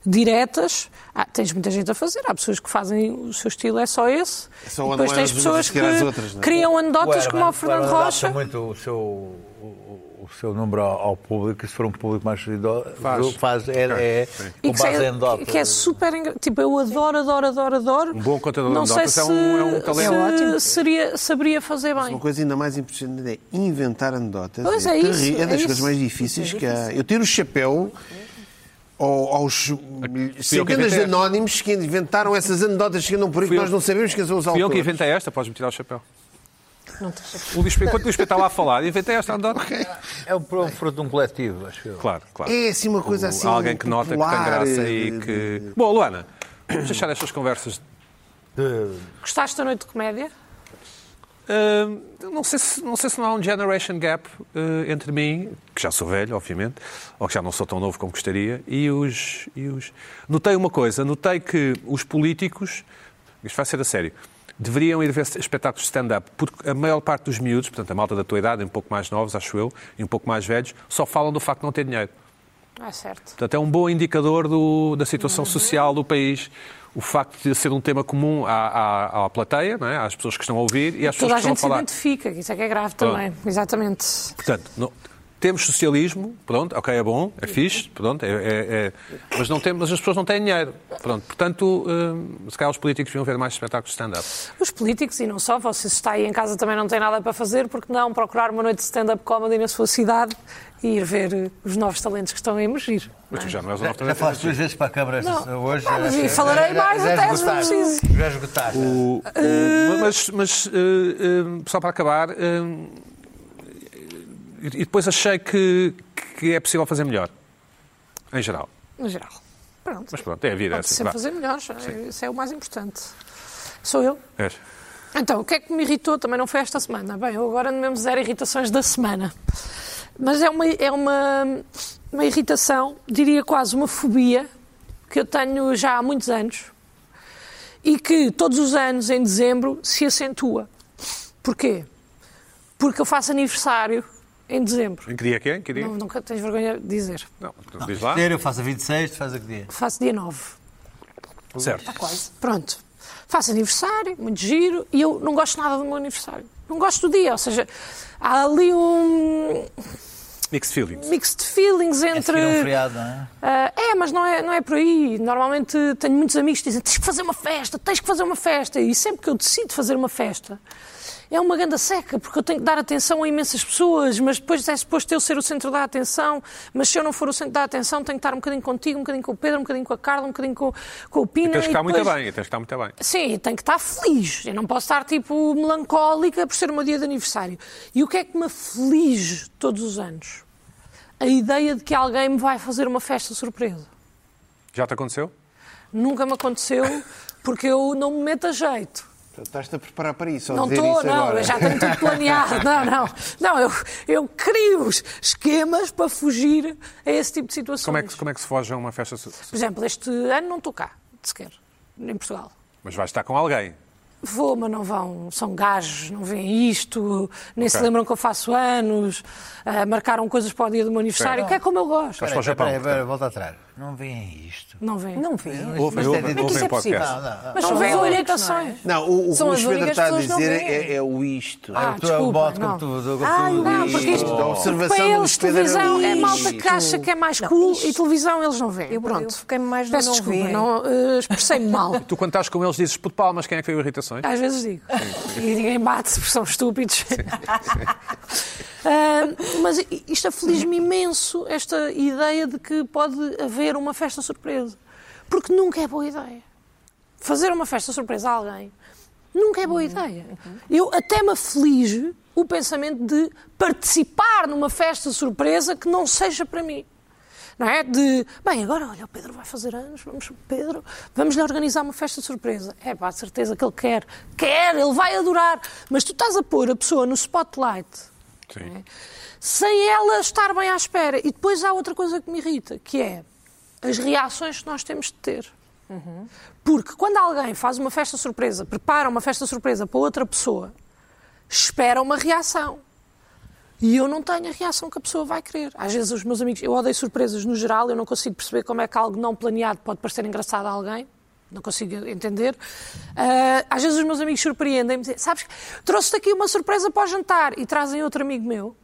diretas, ah, tens muita gente a fazer, há pessoas que fazem, o seu estilo é só esse, É só e depois tens pessoas que outras, é? criam anedotas como o Fernando adapta Rocha. muito o seu, o, o seu número ao, ao público, se for um público mais idoso, Faz. faz é, é E com que, base em anedotas. que é super. Tipo, eu adoro, adoro, adoro, adoro. Um bom contador de Não sei anedotas se, é um- é um talento. se É ótimo. seria, saberia fazer bem. Uma coisa ainda mais impressionante é inventar anedotas. Pois é terri- isso, É das é coisas isso. mais difíceis que há. Eu tiro o chapéu ao- aos centenas de anónimos que inventaram essas anedotas que andam por aí que nós não sabemos quem são os Fui eu autores. que inventei esta, podes-me tirar o chapéu. Não O Luís enquanto o Luís estava a falar, inventei esta anedota. É um, um fruto de um coletivo, acho eu. Claro, claro. É assim uma coisa O- assim. Alguém que nota que tem graça e eh, que. Bom, Luana, vamos deixar estas conversas. De- Gostaste da noite de comédia? Não, sei se, não sei se não há um generation gap ah, entre mim, que já sou velho, obviamente, ou que já não sou tão novo como gostaria, e os. E os... Notei uma coisa, notei que os políticos, isto vai ser a sério, deveriam ir ver espetáculos de stand-up, porque a maior parte dos miúdos, portanto a malta da tua idade, um pouco mais novos, acho eu, e um pouco mais velhos, só falam do facto de não ter dinheiro. Ah, certo. Portanto, é um bom indicador do- da situação social do país. O facto de ser um tema comum à, à, à plateia, não é? às pessoas que estão a ouvir e às Toda a pessoas que gente se estão a falar. identifica, que isso é que é grave também. Exatamente. Portanto, não- temos socialismo, pronto, ok, é bom, é fixe, pronto, é, é- é- mas, não temos, mas as pessoas não têm dinheiro. Pronto, portanto, hum, se calhar os políticos deviam ver mais espetáculos de stand-up. Os políticos, e não só, você se está aí em casa também não tem nada para fazer, porque não procurar uma noite de stand-up comedy na sua cidade e ir ver eh, os novos talentos que estão a emergir. Mas tu já não és Já, novo já talento. falaste duas vezes para a Câmara Não. hoje. Ah, mas já- e falarei já- mais já até, se preciso. Já esgotaste. O- o- mas, mas eh, eh, só para acabar, eh, e depois achei que, que é possível fazer melhor, em geral. No geral. Pronto. Mas pronto, é a vida. é Pode assim, sempre vá. fazer melhores. Isso é o mais importante. Sou eu. És. Então, o que é que me irritou também não foi esta semana? Bem, eu agora ando mesmo zero irritações da semana. Mas é uma, é uma, uma irritação, diria quase uma fobia, que eu tenho já há muitos anos e que todos os anos, em dezembro, se acentua. Porquê? Porque eu faço aniversário em dezembro. Em que dia é que é? Em que dia? Não, nunca tens vergonha de dizer. Não, diz lá. Eu faço a 26, tu fazes a que dia? Faço dia 9. Certo. Quase. Pronto. Faço aniversário, muito giro, e eu não gosto nada do meu aniversário. Não gosto do dia, ou seja, há ali um Mixed feelings. mixed feelings É entre. seguir um feriado, não é? Ah, é, mas não é, não é por aí. Normalmente tenho muitos amigos que dizem tens que fazer uma festa, tens que fazer uma festa. E sempre que eu decido fazer uma festa, é uma ganda seca, porque eu tenho que dar atenção a imensas pessoas, mas depois é suposto eu ser o centro da atenção. Mas se eu não for o centro da atenção, tenho que estar um bocadinho contigo, um bocadinho com o Pedro, um bocadinho com a Carla, um bocadinho com, com o Pina. Tens que e estar muito depois- bem, tens que estar muito bem. Sim, tenho que estar feliz. Eu não posso estar, tipo, melancólica por ser o meu dia de aniversário. E o que é que me aflige todos os anos? A ideia de que alguém me vai fazer uma festa surpresa. Já te aconteceu? Nunca me aconteceu porque eu não me meto a jeito. Estás-te a preparar para isso, Não estou, não, agora. eu já tenho tudo planeado. Não, não. Não, eu, eu crio esquemas para fugir a esse tipo de situações. Como é, que, como é que se foge a uma festa? Por exemplo, este ano não estou cá, sequer, em Portugal. Mas vais estar com alguém. Vou, mas não vão. São gajos, não veem isto, nem se Ok. lembram que eu faço anos, ah, marcaram coisas para o dia do meu aniversário, que é como eu gosto. Estás para o Japão. espera aí, portanto. volta atrás. Não veem isto. Não veem. Não vi. Ouvem, Mas ouvem, é- ouvem isso é possível. podcast. Não, não, não. Mas São não veem as únicas, orientações. Não, o, o, São o únicas está a que dizer veem. é, é o isto. Ah, tu é o desculpa, modo não. como tu... como Ah, tu- Não, porque isto, A observação para do eles é televisão é isto. malta que acha que é mais cool e televisão eles não veem. Eu- Pronto. eu foquei-me mais no Peço não desculpa, veem. não, eh, expressei-me mal. Tu, quando estás com eles, dizes puto palmas, quem é que veio irritações? Às vezes digo. E ninguém bate porque são estúpidos. Ah, mas isto aflige-me imenso, esta ideia de que pode haver uma festa surpresa. Porque nunca é boa ideia. Fazer uma festa surpresa a alguém nunca é boa ideia. Eu até me aflige o pensamento de participar numa festa surpresa que não seja para mim. Não é? De, bem, agora, olha, o Pedro vai fazer anos, vamos, Pedro, vamos lhe organizar uma festa surpresa. É pá, certeza que ele quer. Quer, ele vai adorar. Mas tu estás a pôr a pessoa no spotlight Sim. sem ela estar bem à espera. E depois há outra coisa que me irrita, que é as reações que nós temos de ter. Porque quando alguém faz uma festa surpresa, prepara uma festa surpresa para outra pessoa, espera uma reação. E eu não tenho a reação que a pessoa vai querer. Às vezes os meus amigos, eu odeio surpresas no geral, eu não consigo perceber como é que algo não planeado pode parecer engraçado a alguém. Não consigo entender. Ah, às vezes os meus amigos surpreendem-me, dizem, sabes, trouxe-te aqui uma surpresa para o jantar e trazem outro amigo meu.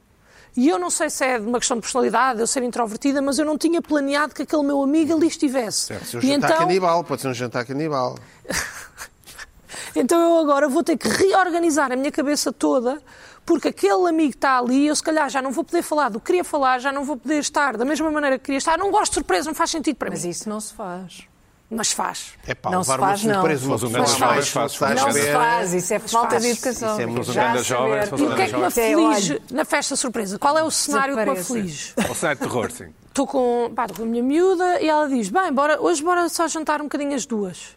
E eu não sei se é de uma questão de personalidade, eu ser introvertida, mas eu não tinha planeado que aquele meu amigo ali estivesse. Pode ser um e jantar então, canibal, pode ser um jantar canibal. então eu agora vou ter que reorganizar a minha cabeça toda, porque aquele amigo está ali, eu se calhar já não vou poder falar do que queria falar, já não vou poder estar da mesma maneira que queria estar. Não gosto de surpresa, não faz sentido para Mas mim. isso não se faz. Mas faz. É pá, Não se levar uma faz, não. surpresa, uma Mas um jovem faz, à faz. Não se espera. faz, isso é falta faz. de educação. Isso é muito Já grande jovem, saber. se fosse E o que é que me é, aflige na festa surpresa? Qual é o cenário que me aflige? Ou cenário de terror, sim. Estou com, pá, com a minha miúda e ela diz: Bem, bora, hoje bora só jantar um bocadinho as duas.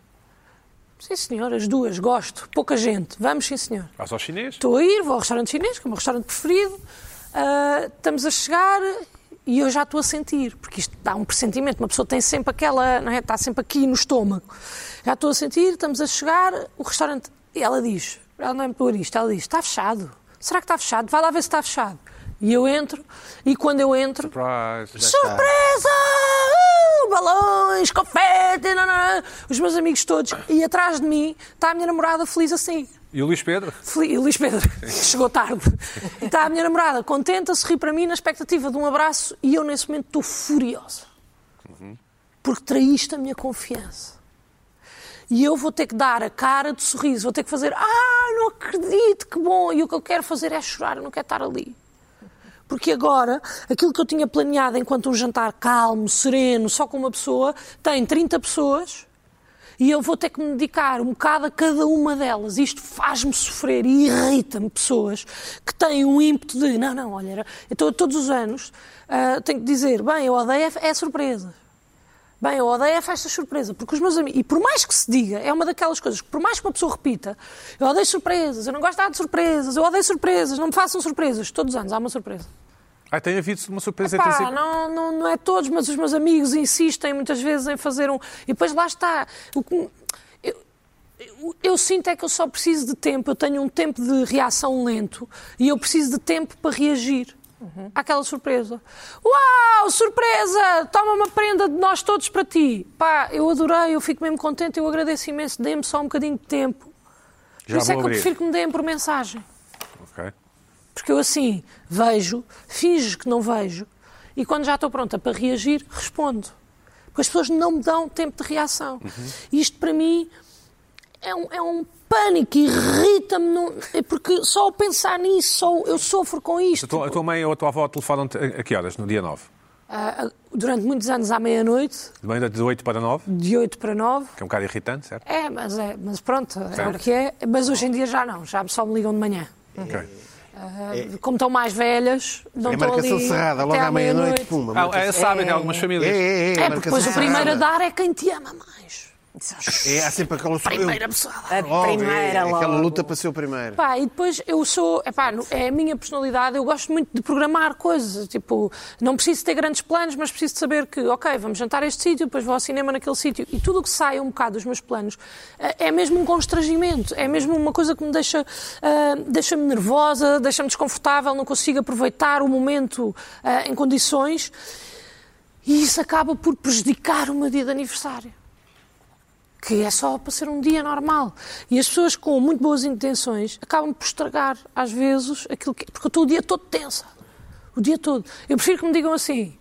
Sim, senhor, as duas, gosto. Pouca gente. Vamos, sim, senhor. Vais ao chinês? Estou a ir, vou ao restaurante chinês, que é o meu restaurante preferido. Ah, estamos a chegar e eu já estou a sentir, porque isto dá um pressentimento. Uma pessoa tem sempre aquela, não é? está sempre aqui no estômago. Já estou a sentir, estamos a chegar, o restaurante. E ela diz: ela não é por isto, ela diz: está fechado. Será que está fechado? Vai lá ver se está fechado. E eu entro, e quando eu entro, Surprise. Surpresa! Uh, balões, confete, os meus amigos todos, e atrás de mim está a minha namorada feliz assim. E o Luís Pedro? E o Luís Pedro, chegou tarde. E está a minha namorada contente a sorrir para mim na expectativa de um abraço e eu nesse momento estou furiosa. Porque traíste a minha confiança. E eu vou ter que dar a cara de sorriso, vou ter que fazer, ah, não acredito, que bom. E o que eu quero fazer é chorar, eu não quero estar ali. Porque agora, aquilo que eu tinha planeado enquanto um jantar calmo, sereno, só com uma pessoa, tem 30 pessoas e eu vou ter que me dedicar um bocado a cada uma delas. Isto faz-me sofrer e irrita-me pessoas que têm um ímpeto de, não, não, olha, tô- todos os anos ah, tenho que dizer, bem, eu odeio é, surpresa. Bem, eu odeio a festa surpresa, porque os meus amigos, e por mais que se diga, é uma daquelas coisas que por mais que uma pessoa repita, eu odeio surpresas, eu não gosto de surpresas, eu odeio surpresas, não me façam surpresas. Todos os anos há uma surpresa. Ah, tem havido uma surpresa Epá, intensiva. não, não, não é todos, mas os meus amigos insistem muitas vezes em fazer um. E depois lá está. O que- eu, eu- eu sinto é que eu só preciso de tempo, eu tenho um tempo de reação lento e eu preciso de tempo para reagir. Àquela surpresa. Uau, surpresa! Toma uma prenda de nós todos para ti. Pá, eu adorei, eu fico mesmo contente, eu agradeço imenso. Dê-me só um bocadinho de tempo. Por Já isso é que eu abrir. prefiro que me deem por mensagem. Porque eu assim vejo, finjo que não vejo e quando já estou pronta para reagir, respondo. Porque as pessoas não me dão tempo de reação. E Isto para mim é um, é um pânico, irrita-me. não- é Porque só ao pensar nisso, só eu sofro com isto. A tua, a tua mãe ou a tua avó telefonam-te a, que horas? No dia 9? Ah, ah, durante muitos anos à meia-noite, De manhã de 8 para 9? de 8 para 9. Que é um bocado irritante, certo? É, mas, é, mas pronto, é Certo. o que é. Mas hoje em dia já não, já só me ligam de manhã. Ok. Ah, Como estão mais velhas, não É estão marcação ali cerrada, logo até à meia-noite, puma. Ah, é, sabem em algumas É, famílias. é, é. É, porque depois o primeiro a dar é quem te ama mais. É, há sempre aquela Primeira pessoa a Logo, primeira é, logo. Aquela luta para ser o primeiro. Pá, e depois eu sou, epá, é a minha personalidade, eu gosto muito de programar coisas, tipo, não preciso ter grandes planos, mas preciso de saber que, ok, vamos jantar a este sítio, depois vou ao cinema naquele sítio, e tudo o que sai um bocado dos meus planos eh, é mesmo um constrangimento, é mesmo uma coisa que me deixa, ah, deixa-me nervosa, deixa-me desconfortável, não consigo aproveitar o momento ah, em condições, e isso acaba por prejudicar o meu dia de aniversário que é só para ser um dia normal. E as pessoas com muito boas intenções acabam por estragar, às vezes, aquilo que. Porque eu estou o dia todo tensa. O dia todo. Eu prefiro que me digam assim.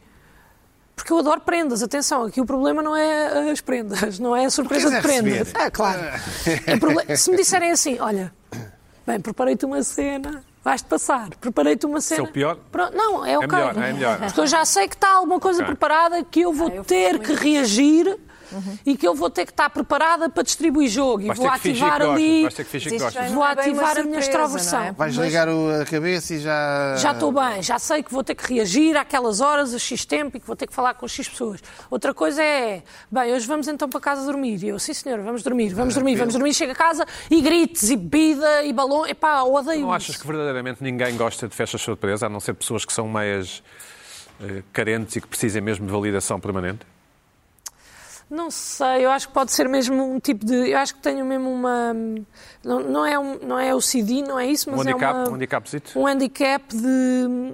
Porque eu adoro prendas, atenção, aqui o problema não é as prendas, não é a surpresa de é prendas. Ah, claro. O proble- Se me disserem assim, olha, bem, preparei-te uma cena, vais-te passar, preparei-te uma cena. é o pior? Pronto, não, é ok. melhor, é melhor. Porque eu já sei que está alguma coisa Ok. preparada que eu vou Ah, eu ter que reagir e que eu vou ter que estar preparada para distribuir jogo e Vais vou ter que fingir ativar ali. Vou é ativar a minha extroversão. é? Vais Mas ligar a cabeça e já. Já estou bem, já sei que vou ter que reagir àquelas horas, a X tempo e que vou ter que falar com X pessoas. Outra coisa é, bem, hoje vamos então para casa dormir. E eu, sim senhora, vamos dormir, vamos dormir, vamos dormir. Chego a casa e gritos e bebida e balão. Epá, odeio Não achas isso. que verdadeiramente ninguém gosta de festas surpresa, a não ser pessoas que são meias eh, carentes e que precisem mesmo de validação permanente? Não sei, eu acho que pode ser mesmo um tipo de. Eu acho que tenho mesmo uma. Não, não, é, um, não é o CD, não é isso, Um mas é handicap, uma, um handicapzito? um handicap de,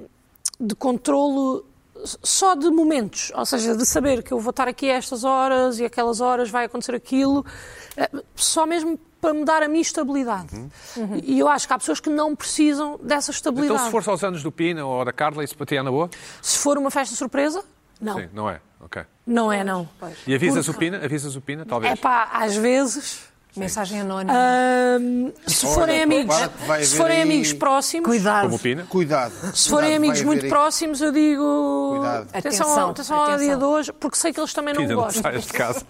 de controlo só de momentos, ou seja, de saber que eu vou estar aqui a estas horas e aquelas horas vai acontecer aquilo, eh, só mesmo para me dar a minha estabilidade. E eu acho que há pessoas que não precisam dessa estabilidade. Uhum. Então, se fosse aos anos do Pina ou da Carla, isso para ti é na boa? Se for uma festa surpresa, não. Sim, não é? Ok. Não é, não. E avisas Porque- o Pina? Avisas o Pina, talvez? É pá, às vezes. Mensagem anónima. Ahm, se forem amigos, prepara-te, vai se forem aí- amigos próximos, Cuidado. Como o Pina? Cuidado. se forem Cuidado, amigos muito aí- próximos, eu digo Cuidado. atenção, Atenção, atenção, ao atenção. dia de hoje, porque sei que eles também não Pina, não gostam. saias de casa.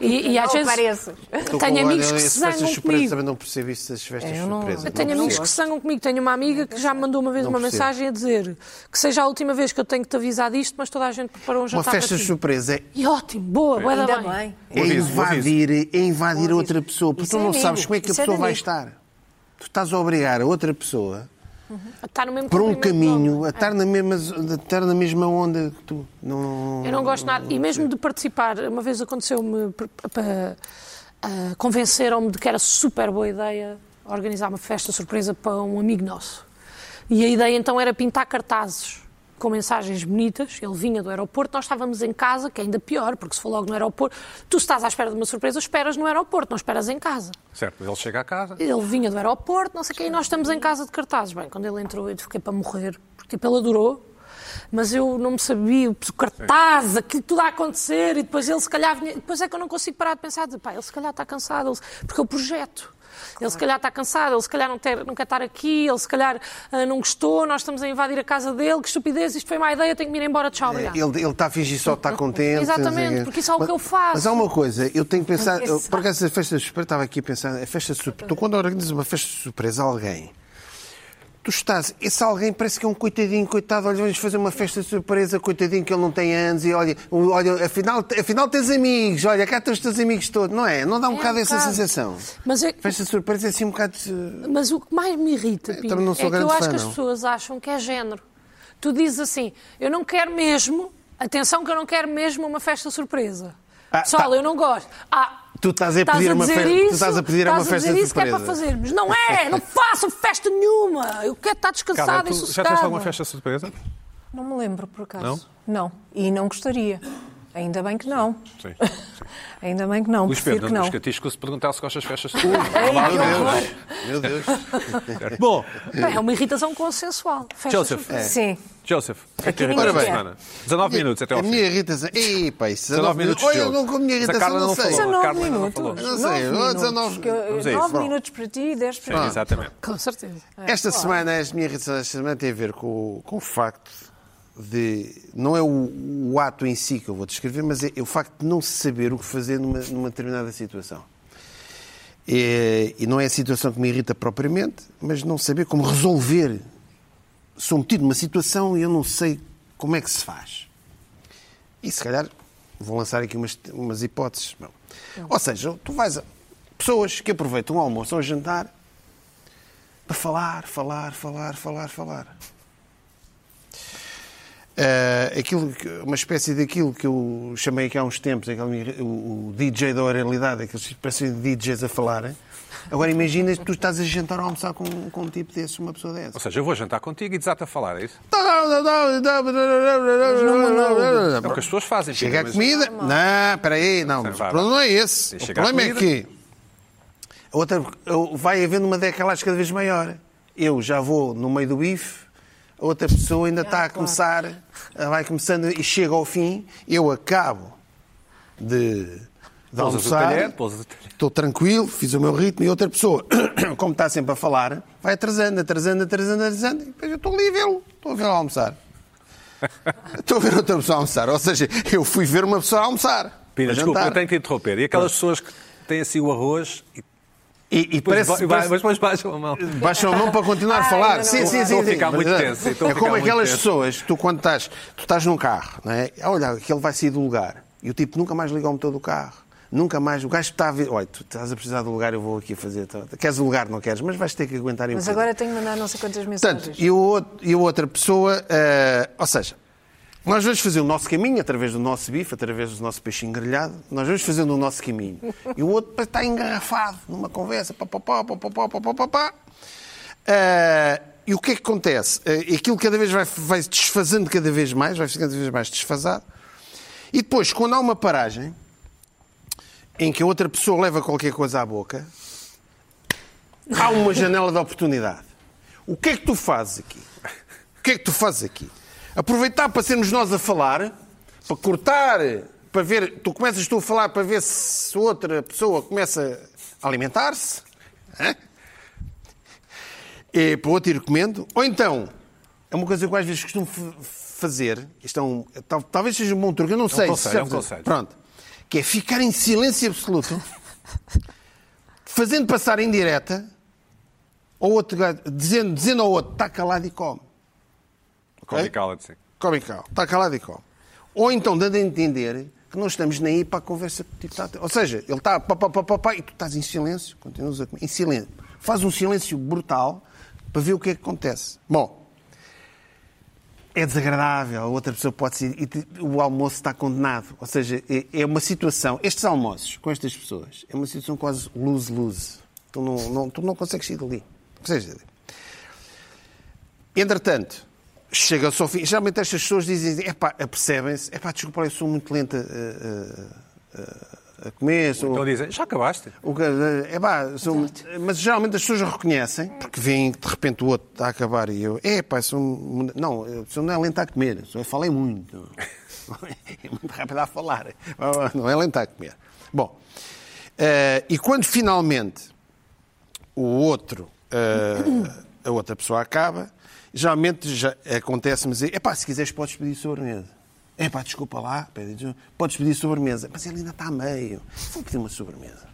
E, e às Não vezes apareço. Estou tenho amigos olha, que se zangam comigo. Também não percebo isso das festas Eu não- surpresas. Eu tenho não amigos que se zangam comigo. Tenho uma amiga que já me mandou uma vez Não uma percebo. mensagem a dizer que seja a última vez que eu tenho que te avisar disto, mas toda a gente preparou um Uma jantar festa para ti. surpresa é E ótimo, boa, boa bem. É invadir, é invadir outra pessoa, porque Isso tu é não amigo. sabes como é que a Isso é de pessoa vai amigo. estar. Tu estás a obrigar a outra pessoa Está no mesmo por um caminho a estar na mesma, a estar na mesma onda que tu. Não, Eu não gosto nada. E mesmo de participar, uma vez aconteceu-me, p- p- ah, convenceram-me de que era super boa ideia organizar uma festa surpresa para um amigo nosso. E a ideia então era pintar cartazes com mensagens bonitas. Ele vinha do aeroporto, nós estávamos em casa, que é ainda pior, porque se for logo no aeroporto, tu estás à espera de uma surpresa, esperas no aeroporto, não esperas em casa. Certo, ele chega a casa. Ele vinha do aeroporto, não sei o quê, e nós estamos em casa de cartazes. Bem, quando ele entrou, eu fiquei para morrer, porque tipo, ele adorou. Mas eu não me sabia, o cartaz, aquilo tudo a acontecer, e depois ele se calhar vinha. Depois é que eu não consigo parar de pensar, de, pá, ele se calhar está cansado, ele- porque o projeto. Ele se calhar está cansado, ele se calhar não, ter- não quer estar aqui, ele se calhar ah, não gostou, nós estamos a invadir a casa dele, que estupidez, isto foi má ideia, tenho que me ir embora, tchau, obrigado. Ele, ele está a fingir só que está contente. Exatamente, quê. porque isso é o que eu faço. Mas há uma coisa, eu tenho que pensar. Eu, por acaso, a festa de surpresa, estava aqui a pensar, a festa de surpresa. Tu, quando organizas uma festa de surpresa a alguém, tu estás. Esse alguém parece que é um coitadinho, coitado. Olha, vamos fazer uma festa de surpresa, coitadinho, que ele não tem anos. E olha, olha afinal, afinal tens amigos. Olha, cá estão os teus amigos todos. Não é? Não dá um É um bocado essa bocado. sensação. Mas é- Festa de surpresa é assim um bocado. eh, Mas o que mais me irrita, sou é que eu acho fã, que as não. pessoas acham que é género. Tu dizes assim, eu não quero mesmo, atenção que eu não quero mesmo uma festa surpresa. Ah, Pessoal, tá. eu não gosto. Ah, Tu estás a pedir uma dizer fe- tu isso, estás a pedir uma estás festa dizer de isso que é para surpresa. fazermos. Não é, não faço festa nenhuma. Eu quero estar descansada Carla, e tu já sossegada. tiveste alguma festa surpresa? Não me lembro, por acaso. Não? E não gostaria. Ainda bem que não. Sim. Ainda bem que não. Luís Pedro, que não. os catiscos se perguntar se gostas de festas surpresas. Meu Deus. Bom, Bem, É uma irritação consensual. Festa Joseph. surpresa. Sim. Joseph, que é quer. semana? 19 minutos até ao A fim. minha irritação. Ei, pá, isso 19 minutos de Olha, eu não com a minha a irritação, Carla não não sei. falou. 19 Carla ainda não minutos. Eu não sei, Nove eu- minutos, 19 que eu- Vamos a isso, 9 vamos. minutos para ti e 10 para Sim, mim. exatamente. Com certeza. Esta semana, a minha irritação esta semana tem a ver com, com o facto de. Não é o, o ato em si que eu vou descrever, mas é, o facto de não saber o que fazer numa, numa determinada situação. É- e não é a situação que me irrita propriamente, mas não saber como resolver. Sou metido numa situação e eu não sei como é que se faz. E se calhar vou lançar aqui umas, umas hipóteses. Bom, ou seja, tu vais a pessoas que aproveitam o almoço ou o jantar para falar, falar, falar, falar, falar. Eh, aquilo que- uma espécie daquilo que eu chamei aqui há uns tempos, aquele, o, o DJ da oralidade, aqueles que parecem DJs a falarem. Agora imagina que tu estás a jantar ou a almoçar com, com um tipo desses, uma pessoa dessa. Ou seja, eu vou jantar contigo e desata a falar, é isso? É o que as pessoas fazem. Chega a Pina, mas- comida. Não, espera aí, não. mas o problema não é esse. O problema é comida. que a outra, vai havendo uma decalagem cada vez maior. Eu já vou no meio do bife, a outra pessoa ainda está a começar, vai começando e chega ao fim, eu acabo de, de almoçar, talher, estou tranquilo, fiz o meu ritmo e outra pessoa, como está sempre a falar, vai atrasando, atrasando, atrasando, atrasando, e depois eu estou ali a vê-lo, estou a vê-lo almoçar. Estou a ver outra pessoa almoçar. Ou seja, eu fui ver uma pessoa almoçar. Pina, a desculpa, eu tenho que te interromper. E aquelas pessoas que têm assim o arroz e E, e depois, parece, mas depois baixam a mão. baixam a mão para continuar a Ai, falar. não, sim, sim, sim. Estou a sim. ficar muito tenso, É como aquelas tenso. pessoas, tu quando estás, tu estás num carro, não é? Olha, aquele vai sair do lugar. E o tipo nunca mais liga ao motor do carro. Nunca mais. O gajo está a ver. Olha, tu estás a precisar do lugar, eu vou aqui fazer. Queres o lugar, não queres, mas vais ter que aguentar em Mas agora tenho que mandar não sei quantas Portanto, mensagens. e, o outro- e a outra pessoa, eh, ou seja, nós vamos fazer o nosso caminho através do nosso bife, através do nosso peixinho grelhado. Nós vamos fazendo o nosso caminho. E o outro está engarrafado numa conversa. Pá, pá, pá, pá, pá, pá, pá, pá. Uh, e o que é que acontece? Uh, aquilo cada vez vai, vai desfazendo cada vez mais, vai ficando cada vez mais desfasado. E depois, quando há uma paragem em que a outra pessoa leva qualquer coisa à boca, há uma janela de oportunidade. O que é que tu fazes aqui? O que é que tu fazes aqui? Aproveitar para sermos nós a falar, para cortar, para ver, tu começas tu a falar para ver se outra pessoa começa a alimentar-se, e para o outro ir comendo, ou então, é uma coisa que eu às vezes costumo fazer, isto é um, tal- talvez seja um bom truque, eu não sei. se conselho, já é um conselho. Pronto. Que é ficar em silêncio absoluto, fazendo passar em direta, ou outro dizendo, dizendo ao outro, está calado e come. Come Ok? e cala-te, sim. Come e cala. Está calado e come. Ou então dando a entender que não estamos nem aí para a conversa. Ou seja, ele está pá, pá, pá, pá, pá, e tu estás em silêncio, continuas a comer. Em silêncio. Faz um silêncio brutal para ver o que é que acontece. Bom, é desagradável, a outra pessoa pode ser. e o almoço está condenado. Ou seja, é, é uma situação. Estes almoços com estas pessoas é uma situação quase lose-lose. Tu não, não, tu não consegues sair dali. Ou seja, Entretanto, chega-se ao fim. Geralmente estas pessoas dizem, epá, apercebem-se, epá, desculpa, eu sou muito lenta a, a- a- a comer, sou... Então dizem, já acabaste. O que- é pá, sou- mas geralmente as pessoas reconhecem, porque veem que de repente o outro está a acabar e eu, é pá, sou, um- não, eu sou não é lento a comer, sou, eu falei muito. É muito rápido a falar, não é lento a comer. Bom, eh, e quando finalmente o outro, eh, a outra pessoa acaba, geralmente já acontece-me dizer, é pá, se quiseres podes pedir sobremesa. É pá, desculpa lá, podes pedir sobremesa. Mas ele ainda está a meio. Vou pedir uma sobremesa.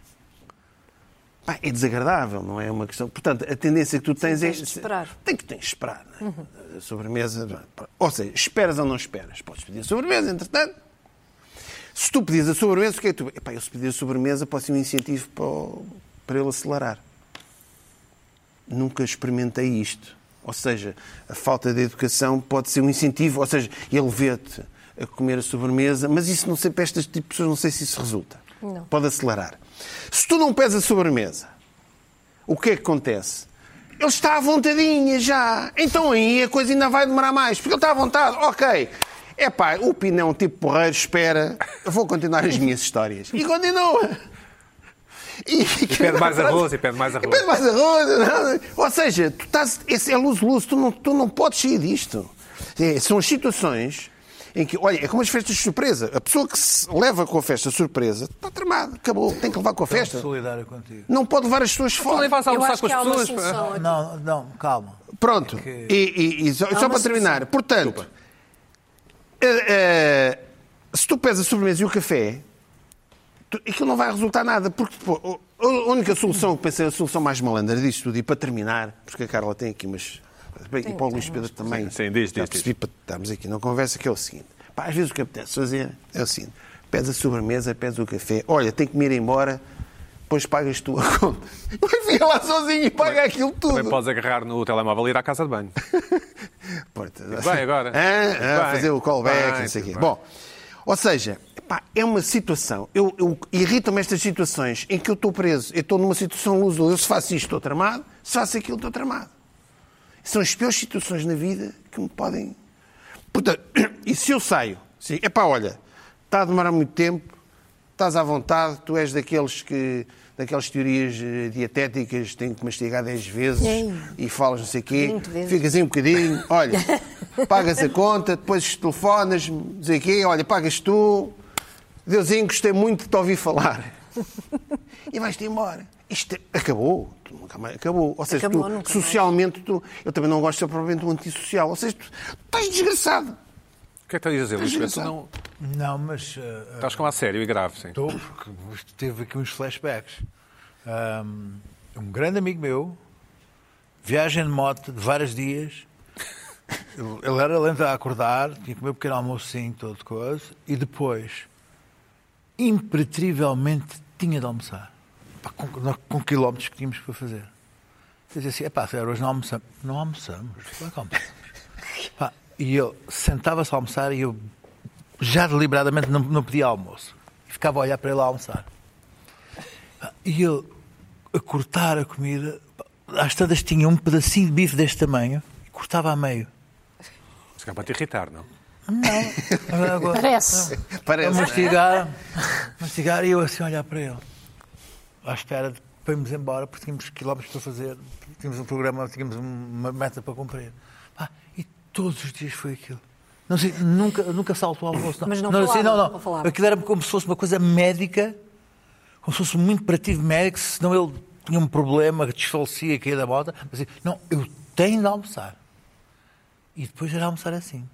Pá, é desagradável, não é uma questão. Portanto, a tendência que tu tens é. tens de esperar. Tem que tens de esperar, não é? A sobremesa. Ou seja, esperas ou não esperas. Podes pedir a sobremesa, entretanto. Se tu pedires a sobremesa, o que é que tu. Epá, eu se pedir a sobremesa, pode ser um incentivo para, o- para ele acelerar. Nunca experimentei isto. Ou seja, a falta de educação pode ser um incentivo. Ou seja, ele vê-te a comer a sobremesa, mas isso não sei, para estas tipo pessoas, não sei se isso resulta. Não. Pode acelerar. Se tu não pedes a sobremesa, o que é que acontece? Ele está à vontadinha já. Então aí a coisa ainda vai demorar mais. Porque ele está à vontade. Ok. É pá, o Pino é um tipo porreiro, espera. Eu vou continuar as minhas histórias. E continua. E, E pede mais arroz, e pede mais E arroz. pede mais arroz. Ou seja, tu estás, esse é luz-luz. Tu não, tu não podes sair disto. É, são as situações em que, olha, é como as festas de surpresa. A pessoa que se leva com a festa surpresa está tramada. Acabou. Tem que levar com a festa. Solidário contigo. Não pode levar as pessoas nem fora. Eu almoçar com as pessoas. Não, não, calma. Pronto. que- E, e- e só, só para terminar. Portanto, eh, eh, se tu pedes a sobremesa e o café, aquilo não vai resultar nada. Porque pô, a única solução que pensei, a solução mais malandra disto tudo, e para terminar, porque a Carla tem aqui umas. E para o Luís Pedro também. Sim, diz, diz, para estarmos aqui numa conversa que é o seguinte. Pá, às vezes o que apetece fazer é o seguinte: pedes a sobremesa, pedes o café, olha, tem que me ir embora, depois pagas tu a conta. Mas fica lá sozinho e paga aquilo tudo. Também podes agarrar no telemóvel e ir à casa de banho. Pronto. bem agora. Ah, ah, bem. fazer o callback, Bem, não sei o quê. Bom, ou seja, epá, é uma situação. Eu, eu irritam-me estas situações em que eu estou preso. Eu estou numa situação luz. Eu se faço isto, estou tramado. Se faço aquilo, estou tramado. São as piores situações na vida que me podem. Portanto, e se eu saio? Sim, epá, olha, está a demorar muito tempo, estás à vontade, tu és daqueles que. Daquelas teorias eh, dietéticas, tenho que mastigar 10 vezes Ei. e falas não sei o quê, 20 vezes. ficas aí um bocadinho, olha, pagas a conta, depois telefonas, não sei o quê, olha, pagas tu, Deusinho, gostei muito de te ouvir falar. E vais-te embora. Isto é- acabou. Tu nunca mais acabou. Ou seja, Acabou, tu, socialmente, tu, eu também não gosto de ser propriamente um antissocial. Ou seja, tu, estás desgraçado. O que é que estás a dizer, Luís? Tu não... Não, mas. eh, Estás com a sério e grave, sim. Estou, porque teve aqui uns flashbacks. Ahm, Um, grande amigo meu, viagem de moto de vários dias. Ele era lento a acordar, tinha que comer um pequeno almocinho, todo coisa, e depois, impreterivelmente, tinha de almoçar. Pá, com, com quilómetros que tínhamos para fazer. Dizia assim: é pá, hoje não almoçamos. Não almoçamos, claro que almoçamos. Pá, e ele sentava-se a almoçar e eu já deliberadamente não, não pedia almoço. E ficava a olhar para ele a almoçar. Pá, E ele, a cortar a comida, pá, às tantas tinha um pedacinho de bife deste tamanho e cortava a meio. Se calhar para te irritar, não? Não. Agora, Parece. a Parece. mastigar, mastigar e eu assim a olhar para ele. À espera de para irmos embora, porque tínhamos quilómetros para fazer, tínhamos um programa, tínhamos uma meta para cumprir. Pá, e todos os dias foi aquilo. Não sei, nunca, nunca saltou ao almoço. Mas não sei, falava, não, não. não falava. Aquilo era como se fosse uma coisa médica, como se fosse um imperativo médico, senão ele tinha um problema, desfalecia, caía da moto. Mas assim, não, eu tenho de almoçar. E depois era almoçar assim.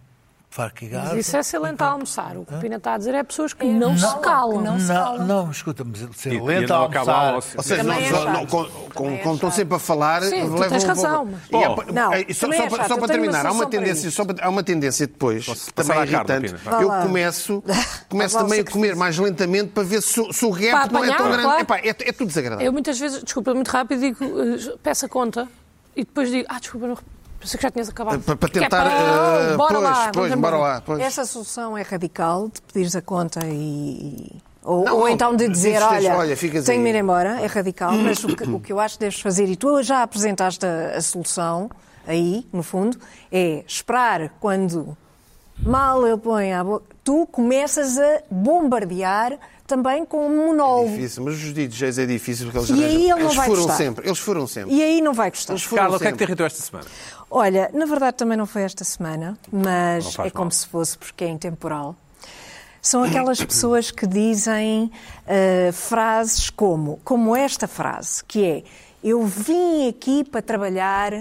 E Mas isso é ser lento a almoçar. O que o Pina está a dizer é pessoas que não, se calam. não se Não, calam. não, escuta, mas ser lento a não almoçar. Ou seja, não, é não, com- é quando estão sempre a falar, Sim, tu levam tens um razão, E é Não, é, só, é para- terminar, há uma tendência, isso. só para- há uma tendência depois, Posso também irritante. Eu começo, começo também a comer mais lentamente para ver se, se o gap Para não é tão grande. é, é tudo desagradável. Eu muitas vezes, desculpa, muito rápido, digo, eh, peço a conta e depois digo, ah, desculpa, não, pensei que já tinhas acabado. Para, para Que é tentar. para- eh, bora pois, lá, pois, bora lá. Pois. Essa solução é radical, de pedires a conta e. Ou, Não, ou então de dizer, olha, olha, ficas tenho de aí. ir embora, é radical, mas o que, o que eu acho que deves fazer, e tu já apresentaste a, a solução, aí, no fundo, é esperar quando mal ele põe a boca, tu começas a bombardear também com um monólogo. Difícil, mas os DJs é difícil porque eles E aí ele não eles vai foram gostar. sempre, eles foram sempre. E aí não vai gostar. Eles foram Carla, o que é que te irritou esta semana? Olha, na verdade também não foi esta semana, mas é como mal. se fosse porque é intemporal. São aquelas pessoas que dizem ah, frases como, como esta frase, que é eu vim aqui para trabalhar,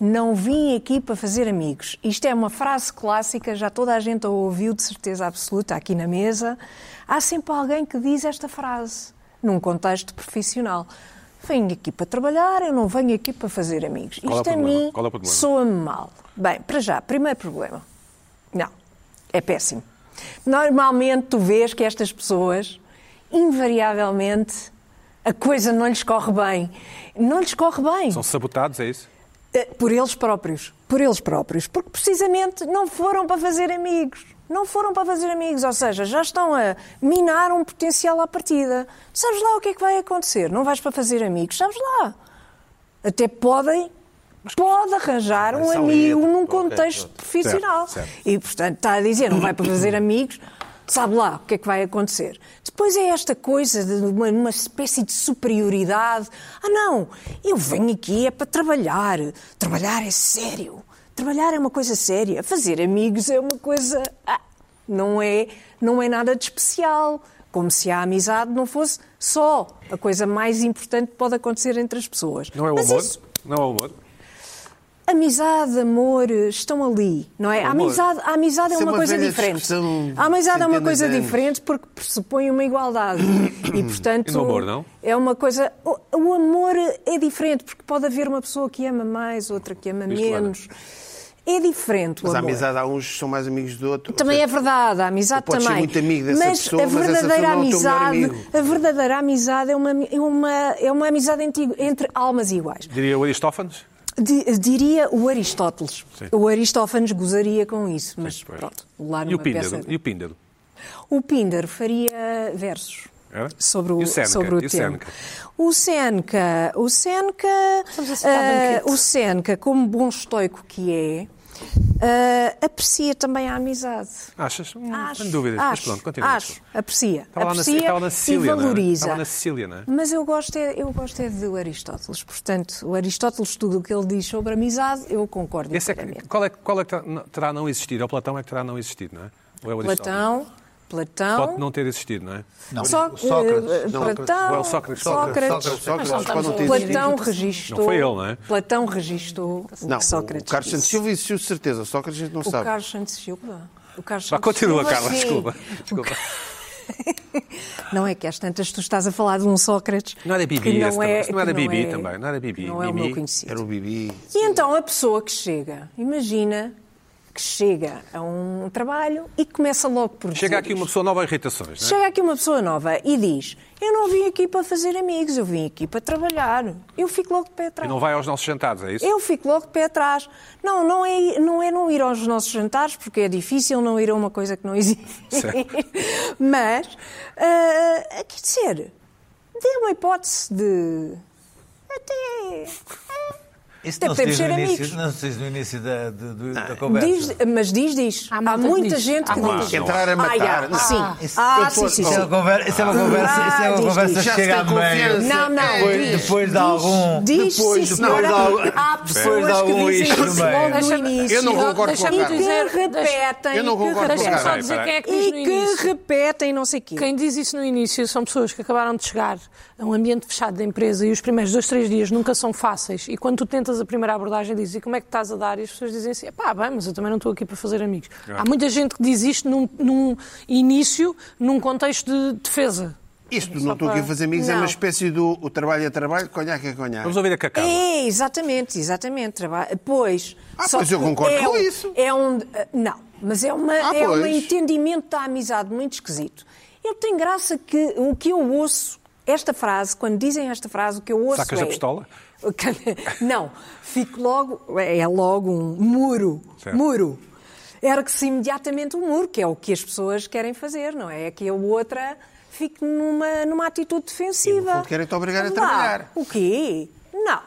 não vim aqui para fazer amigos. Isto é uma frase clássica, já toda a gente a ouviu de certeza absoluta aqui na mesa. Há sempre alguém que diz esta frase, num contexto profissional. Venho aqui para trabalhar, eu não venho aqui para fazer amigos. Qual é Isto a problema? mim é soa-me mal. Bem, para já, primeiro problema. Não, é péssimo. Normalmente tu vês que estas pessoas, invariavelmente, a coisa não lhes corre bem. Não lhes corre bem. São sabotados, é isso? Eh, Por eles próprios. Por eles próprios. Porque precisamente não foram para fazer amigos. Não foram para fazer amigos. Ou seja, já estão a minar um potencial à partida. Sabes lá o que é que vai acontecer? Não vais para fazer amigos. Sabes lá. Até podem. Pode arranjar um amigo num contexto certo, profissional. certo. E, portanto, está a dizer, não vai para fazer amigos, sabe lá o que é que vai acontecer. Depois é esta coisa de uma, uma espécie de superioridade. Ah, não, eu venho aqui é para trabalhar. Trabalhar é sério. Trabalhar é uma coisa séria. Fazer amigos é uma coisa. ah, não, é, não é nada de especial. Como se a amizade não fosse só a coisa mais importante que pode acontecer entre as pessoas. Não é o Mas amor? isso- Não é o amor? Amizade, amor, estão ali, não é? A amizade, a amizade é é uma, uma coisa diferente. A amizade é uma coisa diferente porque pressupõe uma igualdade. E, portanto, E no amor, não? é uma coisa. O, o amor é diferente porque pode haver uma pessoa que ama mais, outra que ama Diz, Luana. É diferente o Mas a amor. amizade, há uns que são mais amigos do outro. Também é verdade, a amizade podes ser também. muito amigo dessa mas pessoa, a mas essa verdadeira é o teu melhor amizade, amigo. a verdadeira amizade é uma, é uma, é uma amizade antiga, entre almas iguais. Diria o Aristófanes? Di- Diria o Aristóteles. Sim. O Aristófanes gozaria com isso, mas pois. pronto, lá E o numa Píndaro? peça... E o Píndaro? O Píndaro faria versos. Era? Sobre o, E o Seneca? sobre o E o tema. Seneca? O Seneca, o Seneca, a banquete. o Seneca, como bom estoico que é, ah, aprecia também a amizade. Achas? Hum, Acho, dúvidas. Mas acho, pronto, continua. acho, aprecia, Estava lá na- aprecia estava na e Sicília, não é? valoriza. Estava na Sicília, não é? Mas eu gosto é, eu gosto é do Aristóteles. Portanto, o Aristóteles, tudo o que ele diz sobre amizade, eu concordo Esse é que- qual, é, qual é que terá- não- terá não existido? É o Platão é que terá não existido, não é? Ou é o Aristóteles? Platão, Platão... Pode não ter existido, não é? Não. Só, Sócrates. eh, Não, Platão, é o Sócrates? Sócrates. Sócrates, Sócrates, não pode não ter existido. Platão registou. Não foi ele, não é? Platão registou o Não, que Sócrates o Carlos Santos. Silva existiu de certeza. Sócrates a gente não O sabe. Carlos Santos Silva. O Carlos Vá, Santos continua, Silva, Carla, desculpa. desculpa. Não é que às tantas tu estás a falar de um Sócrates. Não era Bibi, também. é, não era que Bibi é- também, não era Bibi. Não é o meu conhecido. Era o Bibi. E então a pessoa que chega, imagina que chega a um trabalho e começa logo por dizer Chega aqui uma pessoa nova a irritações, não é? Chega aqui uma pessoa nova e diz: Eu não vim aqui para fazer amigos, eu vim aqui para trabalhar. Eu fico logo de pé E atrás. não vai aos nossos jantares, é isso? Eu fico logo de pé atrás. Não, não é, não é não ir aos nossos jantares, porque é difícil não ir a uma coisa que não existe. Mas, ah, quer dizer, dê uma hipótese de. Até. Isso Até podemos diz no ser início, amigos. não se diz no início da, de- de- da conversa. Diz, mas diz, diz. Há Há, malta que muita diz. gente Há que diz. Entrar a Ah, matar. já, Não. sim. Isso- Ah, sim, sim, Isso é uma sim. conversa, isso é uma conversa, isso é uma Ah, diz, conversa diz. que chega a meio. Não, não. É, diz, depois de algum- Diz, depois- sim, não, senhora. de algum- Há depois pessoas de que algum dizem isso logo no início. Eu não concordo com. E dizer, que repetem. Eu não concordo com Carla. só dizer quem é que diz E que repetem não sei o quê. Quem diz isso no início são pessoas que acabaram de chegar a um ambiente fechado da empresa e os primeiros dois, três dias nunca são fáceis. E quando tu tentas a primeira abordagem, dizes e como é que estás a dar? E as pessoas dizem assim: pá, bem, mas eu também não estou aqui para fazer amigos. Há muita gente que diz isto num, num início, num contexto de defesa. Isto, não estou aqui a para- fazer amigos, é Não. uma espécie do o trabalho é trabalho, conhaque é conhaque. Vamos ouvir a Cacau. É, exatamente, exatamente. Traba- Pois. Ah, só pois eu que concordo é com um- isso. É um, não, mas é, uma, Ah, é um entendimento da amizade muito esquisito. Eu tenho graça que o que eu ouço, esta frase, quando dizem esta frase, o que eu ouço Sacas é... a pistola? Não, fico logo, é logo um muro, Certo. muro. Ergue-se imediatamente um muro, que é o que as pessoas querem fazer, não é? É que a outra fique numa, numa atitude defensiva. E, no fundo, querem-te obrigar a Vamos lá. trabalhar. O quê? Não.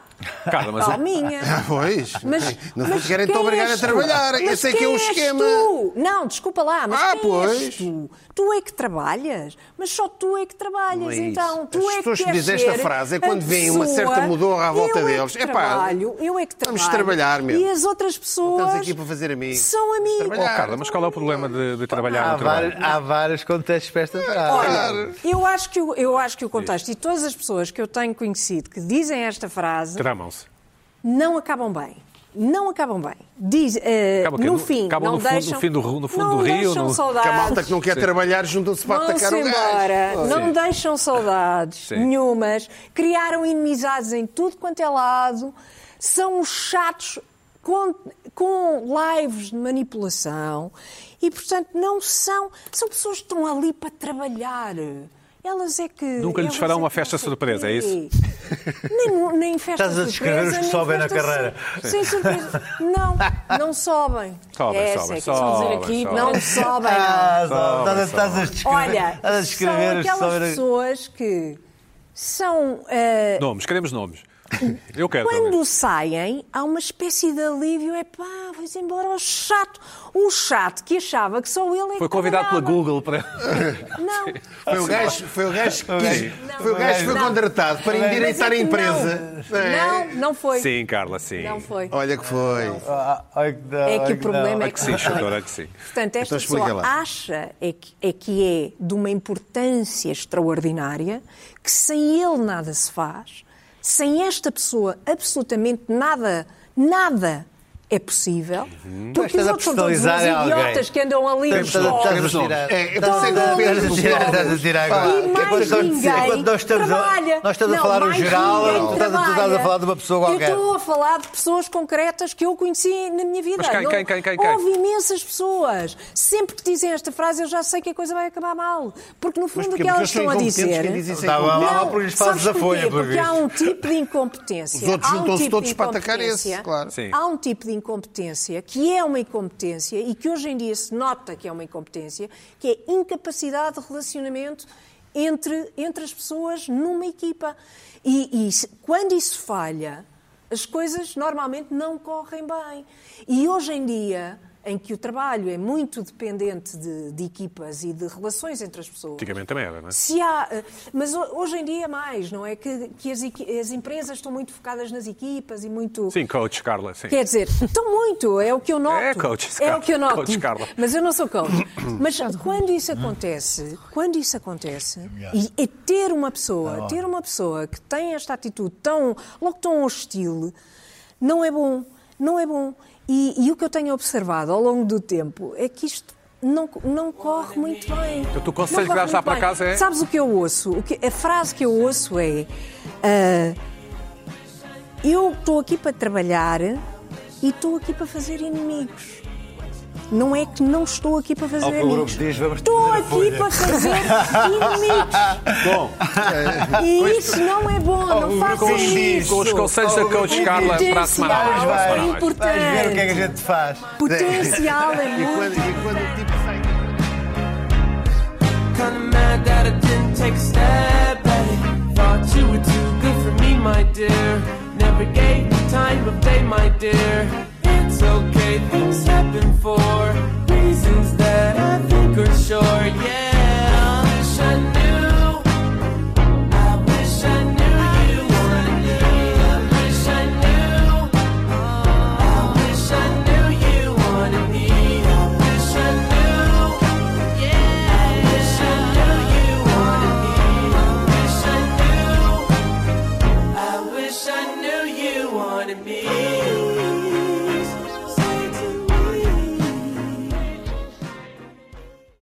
Carla, mas a minha. Ah, pois. Mas, não mas querem te obrigar a trabalhar. Mas Esse é que é o esquema. tu? Não, desculpa lá, mas Ah, quem pois. és tu? Tu é que trabalhas, mas só tu é que trabalhas, é isso. então. Tu As é que pessoas que dizem esta frase é quando vem uma certa mudorra à volta eu é deles. Epá, trabalho, eu é que trabalho. vamos trabalhar, meu. E as outras pessoas Estamos aqui para fazer amigos. são amigos. Oh, Carla, mas qual é o problema de, de trabalhar Há no trabalho? vários, há vários contextos para esta frase. Olha, eu acho, que, o- eu acho que o contexto e todas as pessoas que eu tenho conhecido que dizem esta frase Tramam-se. não acabam bem. Não acabam bem. Diz, eh, Acaba no No- fim, acabam não no fundo- deixam, no fim do no fundo não do rio, deixam no- saudades. Que a malta que não quer trabalhar juntam-se para atacar o embora, não deixam saudades Sim. nenhumas, criaram inimizades em tudo quanto é lado, são os chatos com, com lives de manipulação e, portanto, não são. São pessoas que estão ali para trabalhar. Elas é que. Nunca lhes farão é uma festa surpresa, é quê. Nem, nem festa Estás a descrever os que sobem na carreira. su- Sem surpresa. Não, não sobem. Sobem, Essa sobem, é é sobem, aqui. sobem. Não sobem. Ah, Só, estás a- só. estás a descrever, Olha, a são descrever que aquelas sobem- pessoas que são. eh, Nomes, queremos nomes. Eu quero quando também. saem, há uma espécie de alívio. É pá, vai-se embora o chato. O chato que achava que só ele é Foi convidado pela. Google para. Não. Foi o gajo, foi o gajo que quis- Não. foi o gajo que foi Não. contratado para Não. endireitar a é empresa. É. Não, não foi. Sim, Carla, sim. Não foi. Olha que foi. Ah, ai, que não, É que o problema não. é É que sim, Chador, é que sim. Portanto, esta Então pessoa lá. acha é que, é que é de uma importância extraordinária, que sem ele nada se faz, sem esta pessoa absolutamente nada, nada é possível, porque Estás os a outros são todos uns personalizar em alguém. idiotas que andam ali nos fogos. É, eu estás a- pensei que estás a queremos tirar- nomes. estás a tirar agora. E Que é mais quando nós- ninguém trabalha. Nós estamos a falar no geral, estás a- falar de uma pessoa qualquer. Eu estou a falar de pessoas concretas que eu conheci na minha vida. Mas quem, quem, quem, quem, quem? Houve imensas pessoas. Sempre que dizem esta frase, eu já sei que a coisa vai acabar mal. Porque no fundo o que elas estão a dizer. é Estava mal porque lhes fazes a folha, Porque há um tipo de incompetência. Os outros juntam-se todos para atacar esse, claro. Sim. Há um tipo de incompetência que é uma incompetência e que hoje em dia se nota que é uma incompetência, que é incapacidade de relacionamento entre, entre as pessoas numa equipa. E, e quando isso falha, as coisas normalmente não correm bem. E hoje em dia, em que o trabalho é muito dependente de, de equipas e de relações entre as pessoas. Antigamente também era, não é? Se há, eh, mas ho- hoje em dia é mais, não é? Que, que as, as empresas estão muito focadas nas equipas e muito. Sim, coach, Carla, sim. Quer dizer, estão muito, é o que eu noto. É, coach, É Carla. o que eu noto. Coach, Carla. Mas eu não sou coach. Mas quando isso acontece, quando isso acontece, e, e ter uma pessoa, ter uma pessoa que tem esta atitude tão, logo tão hostil, não é bom. Não é bom. E, e o que eu tenho observado ao longo do tempo é que isto não, não corre muito bem. Então, tu conselho que dás lá para casa é- Sabes o que eu ouço? O que- a frase que eu ouço é. ah, eu estou aqui para trabalhar e estou aqui para fazer inimigos. Não é que não estou aqui para fazer Ao inimigos. diz, estou aqui folha. para fazer inimigos. Bom, E isso não é bom, não façam isso. Com os conselhos da coach Carla para a semana. Potencial Para a semana é mais. importante. Vais ver o que é que a gente faz. Potencial é e muito quando, e quando o tipo sai. Kinda mad that I didn't take a step at it. Thought you were too good for me, my dear. Never gave the time of day, my dear. it's okay. Things happen for reasons that I think are sure. Yeah,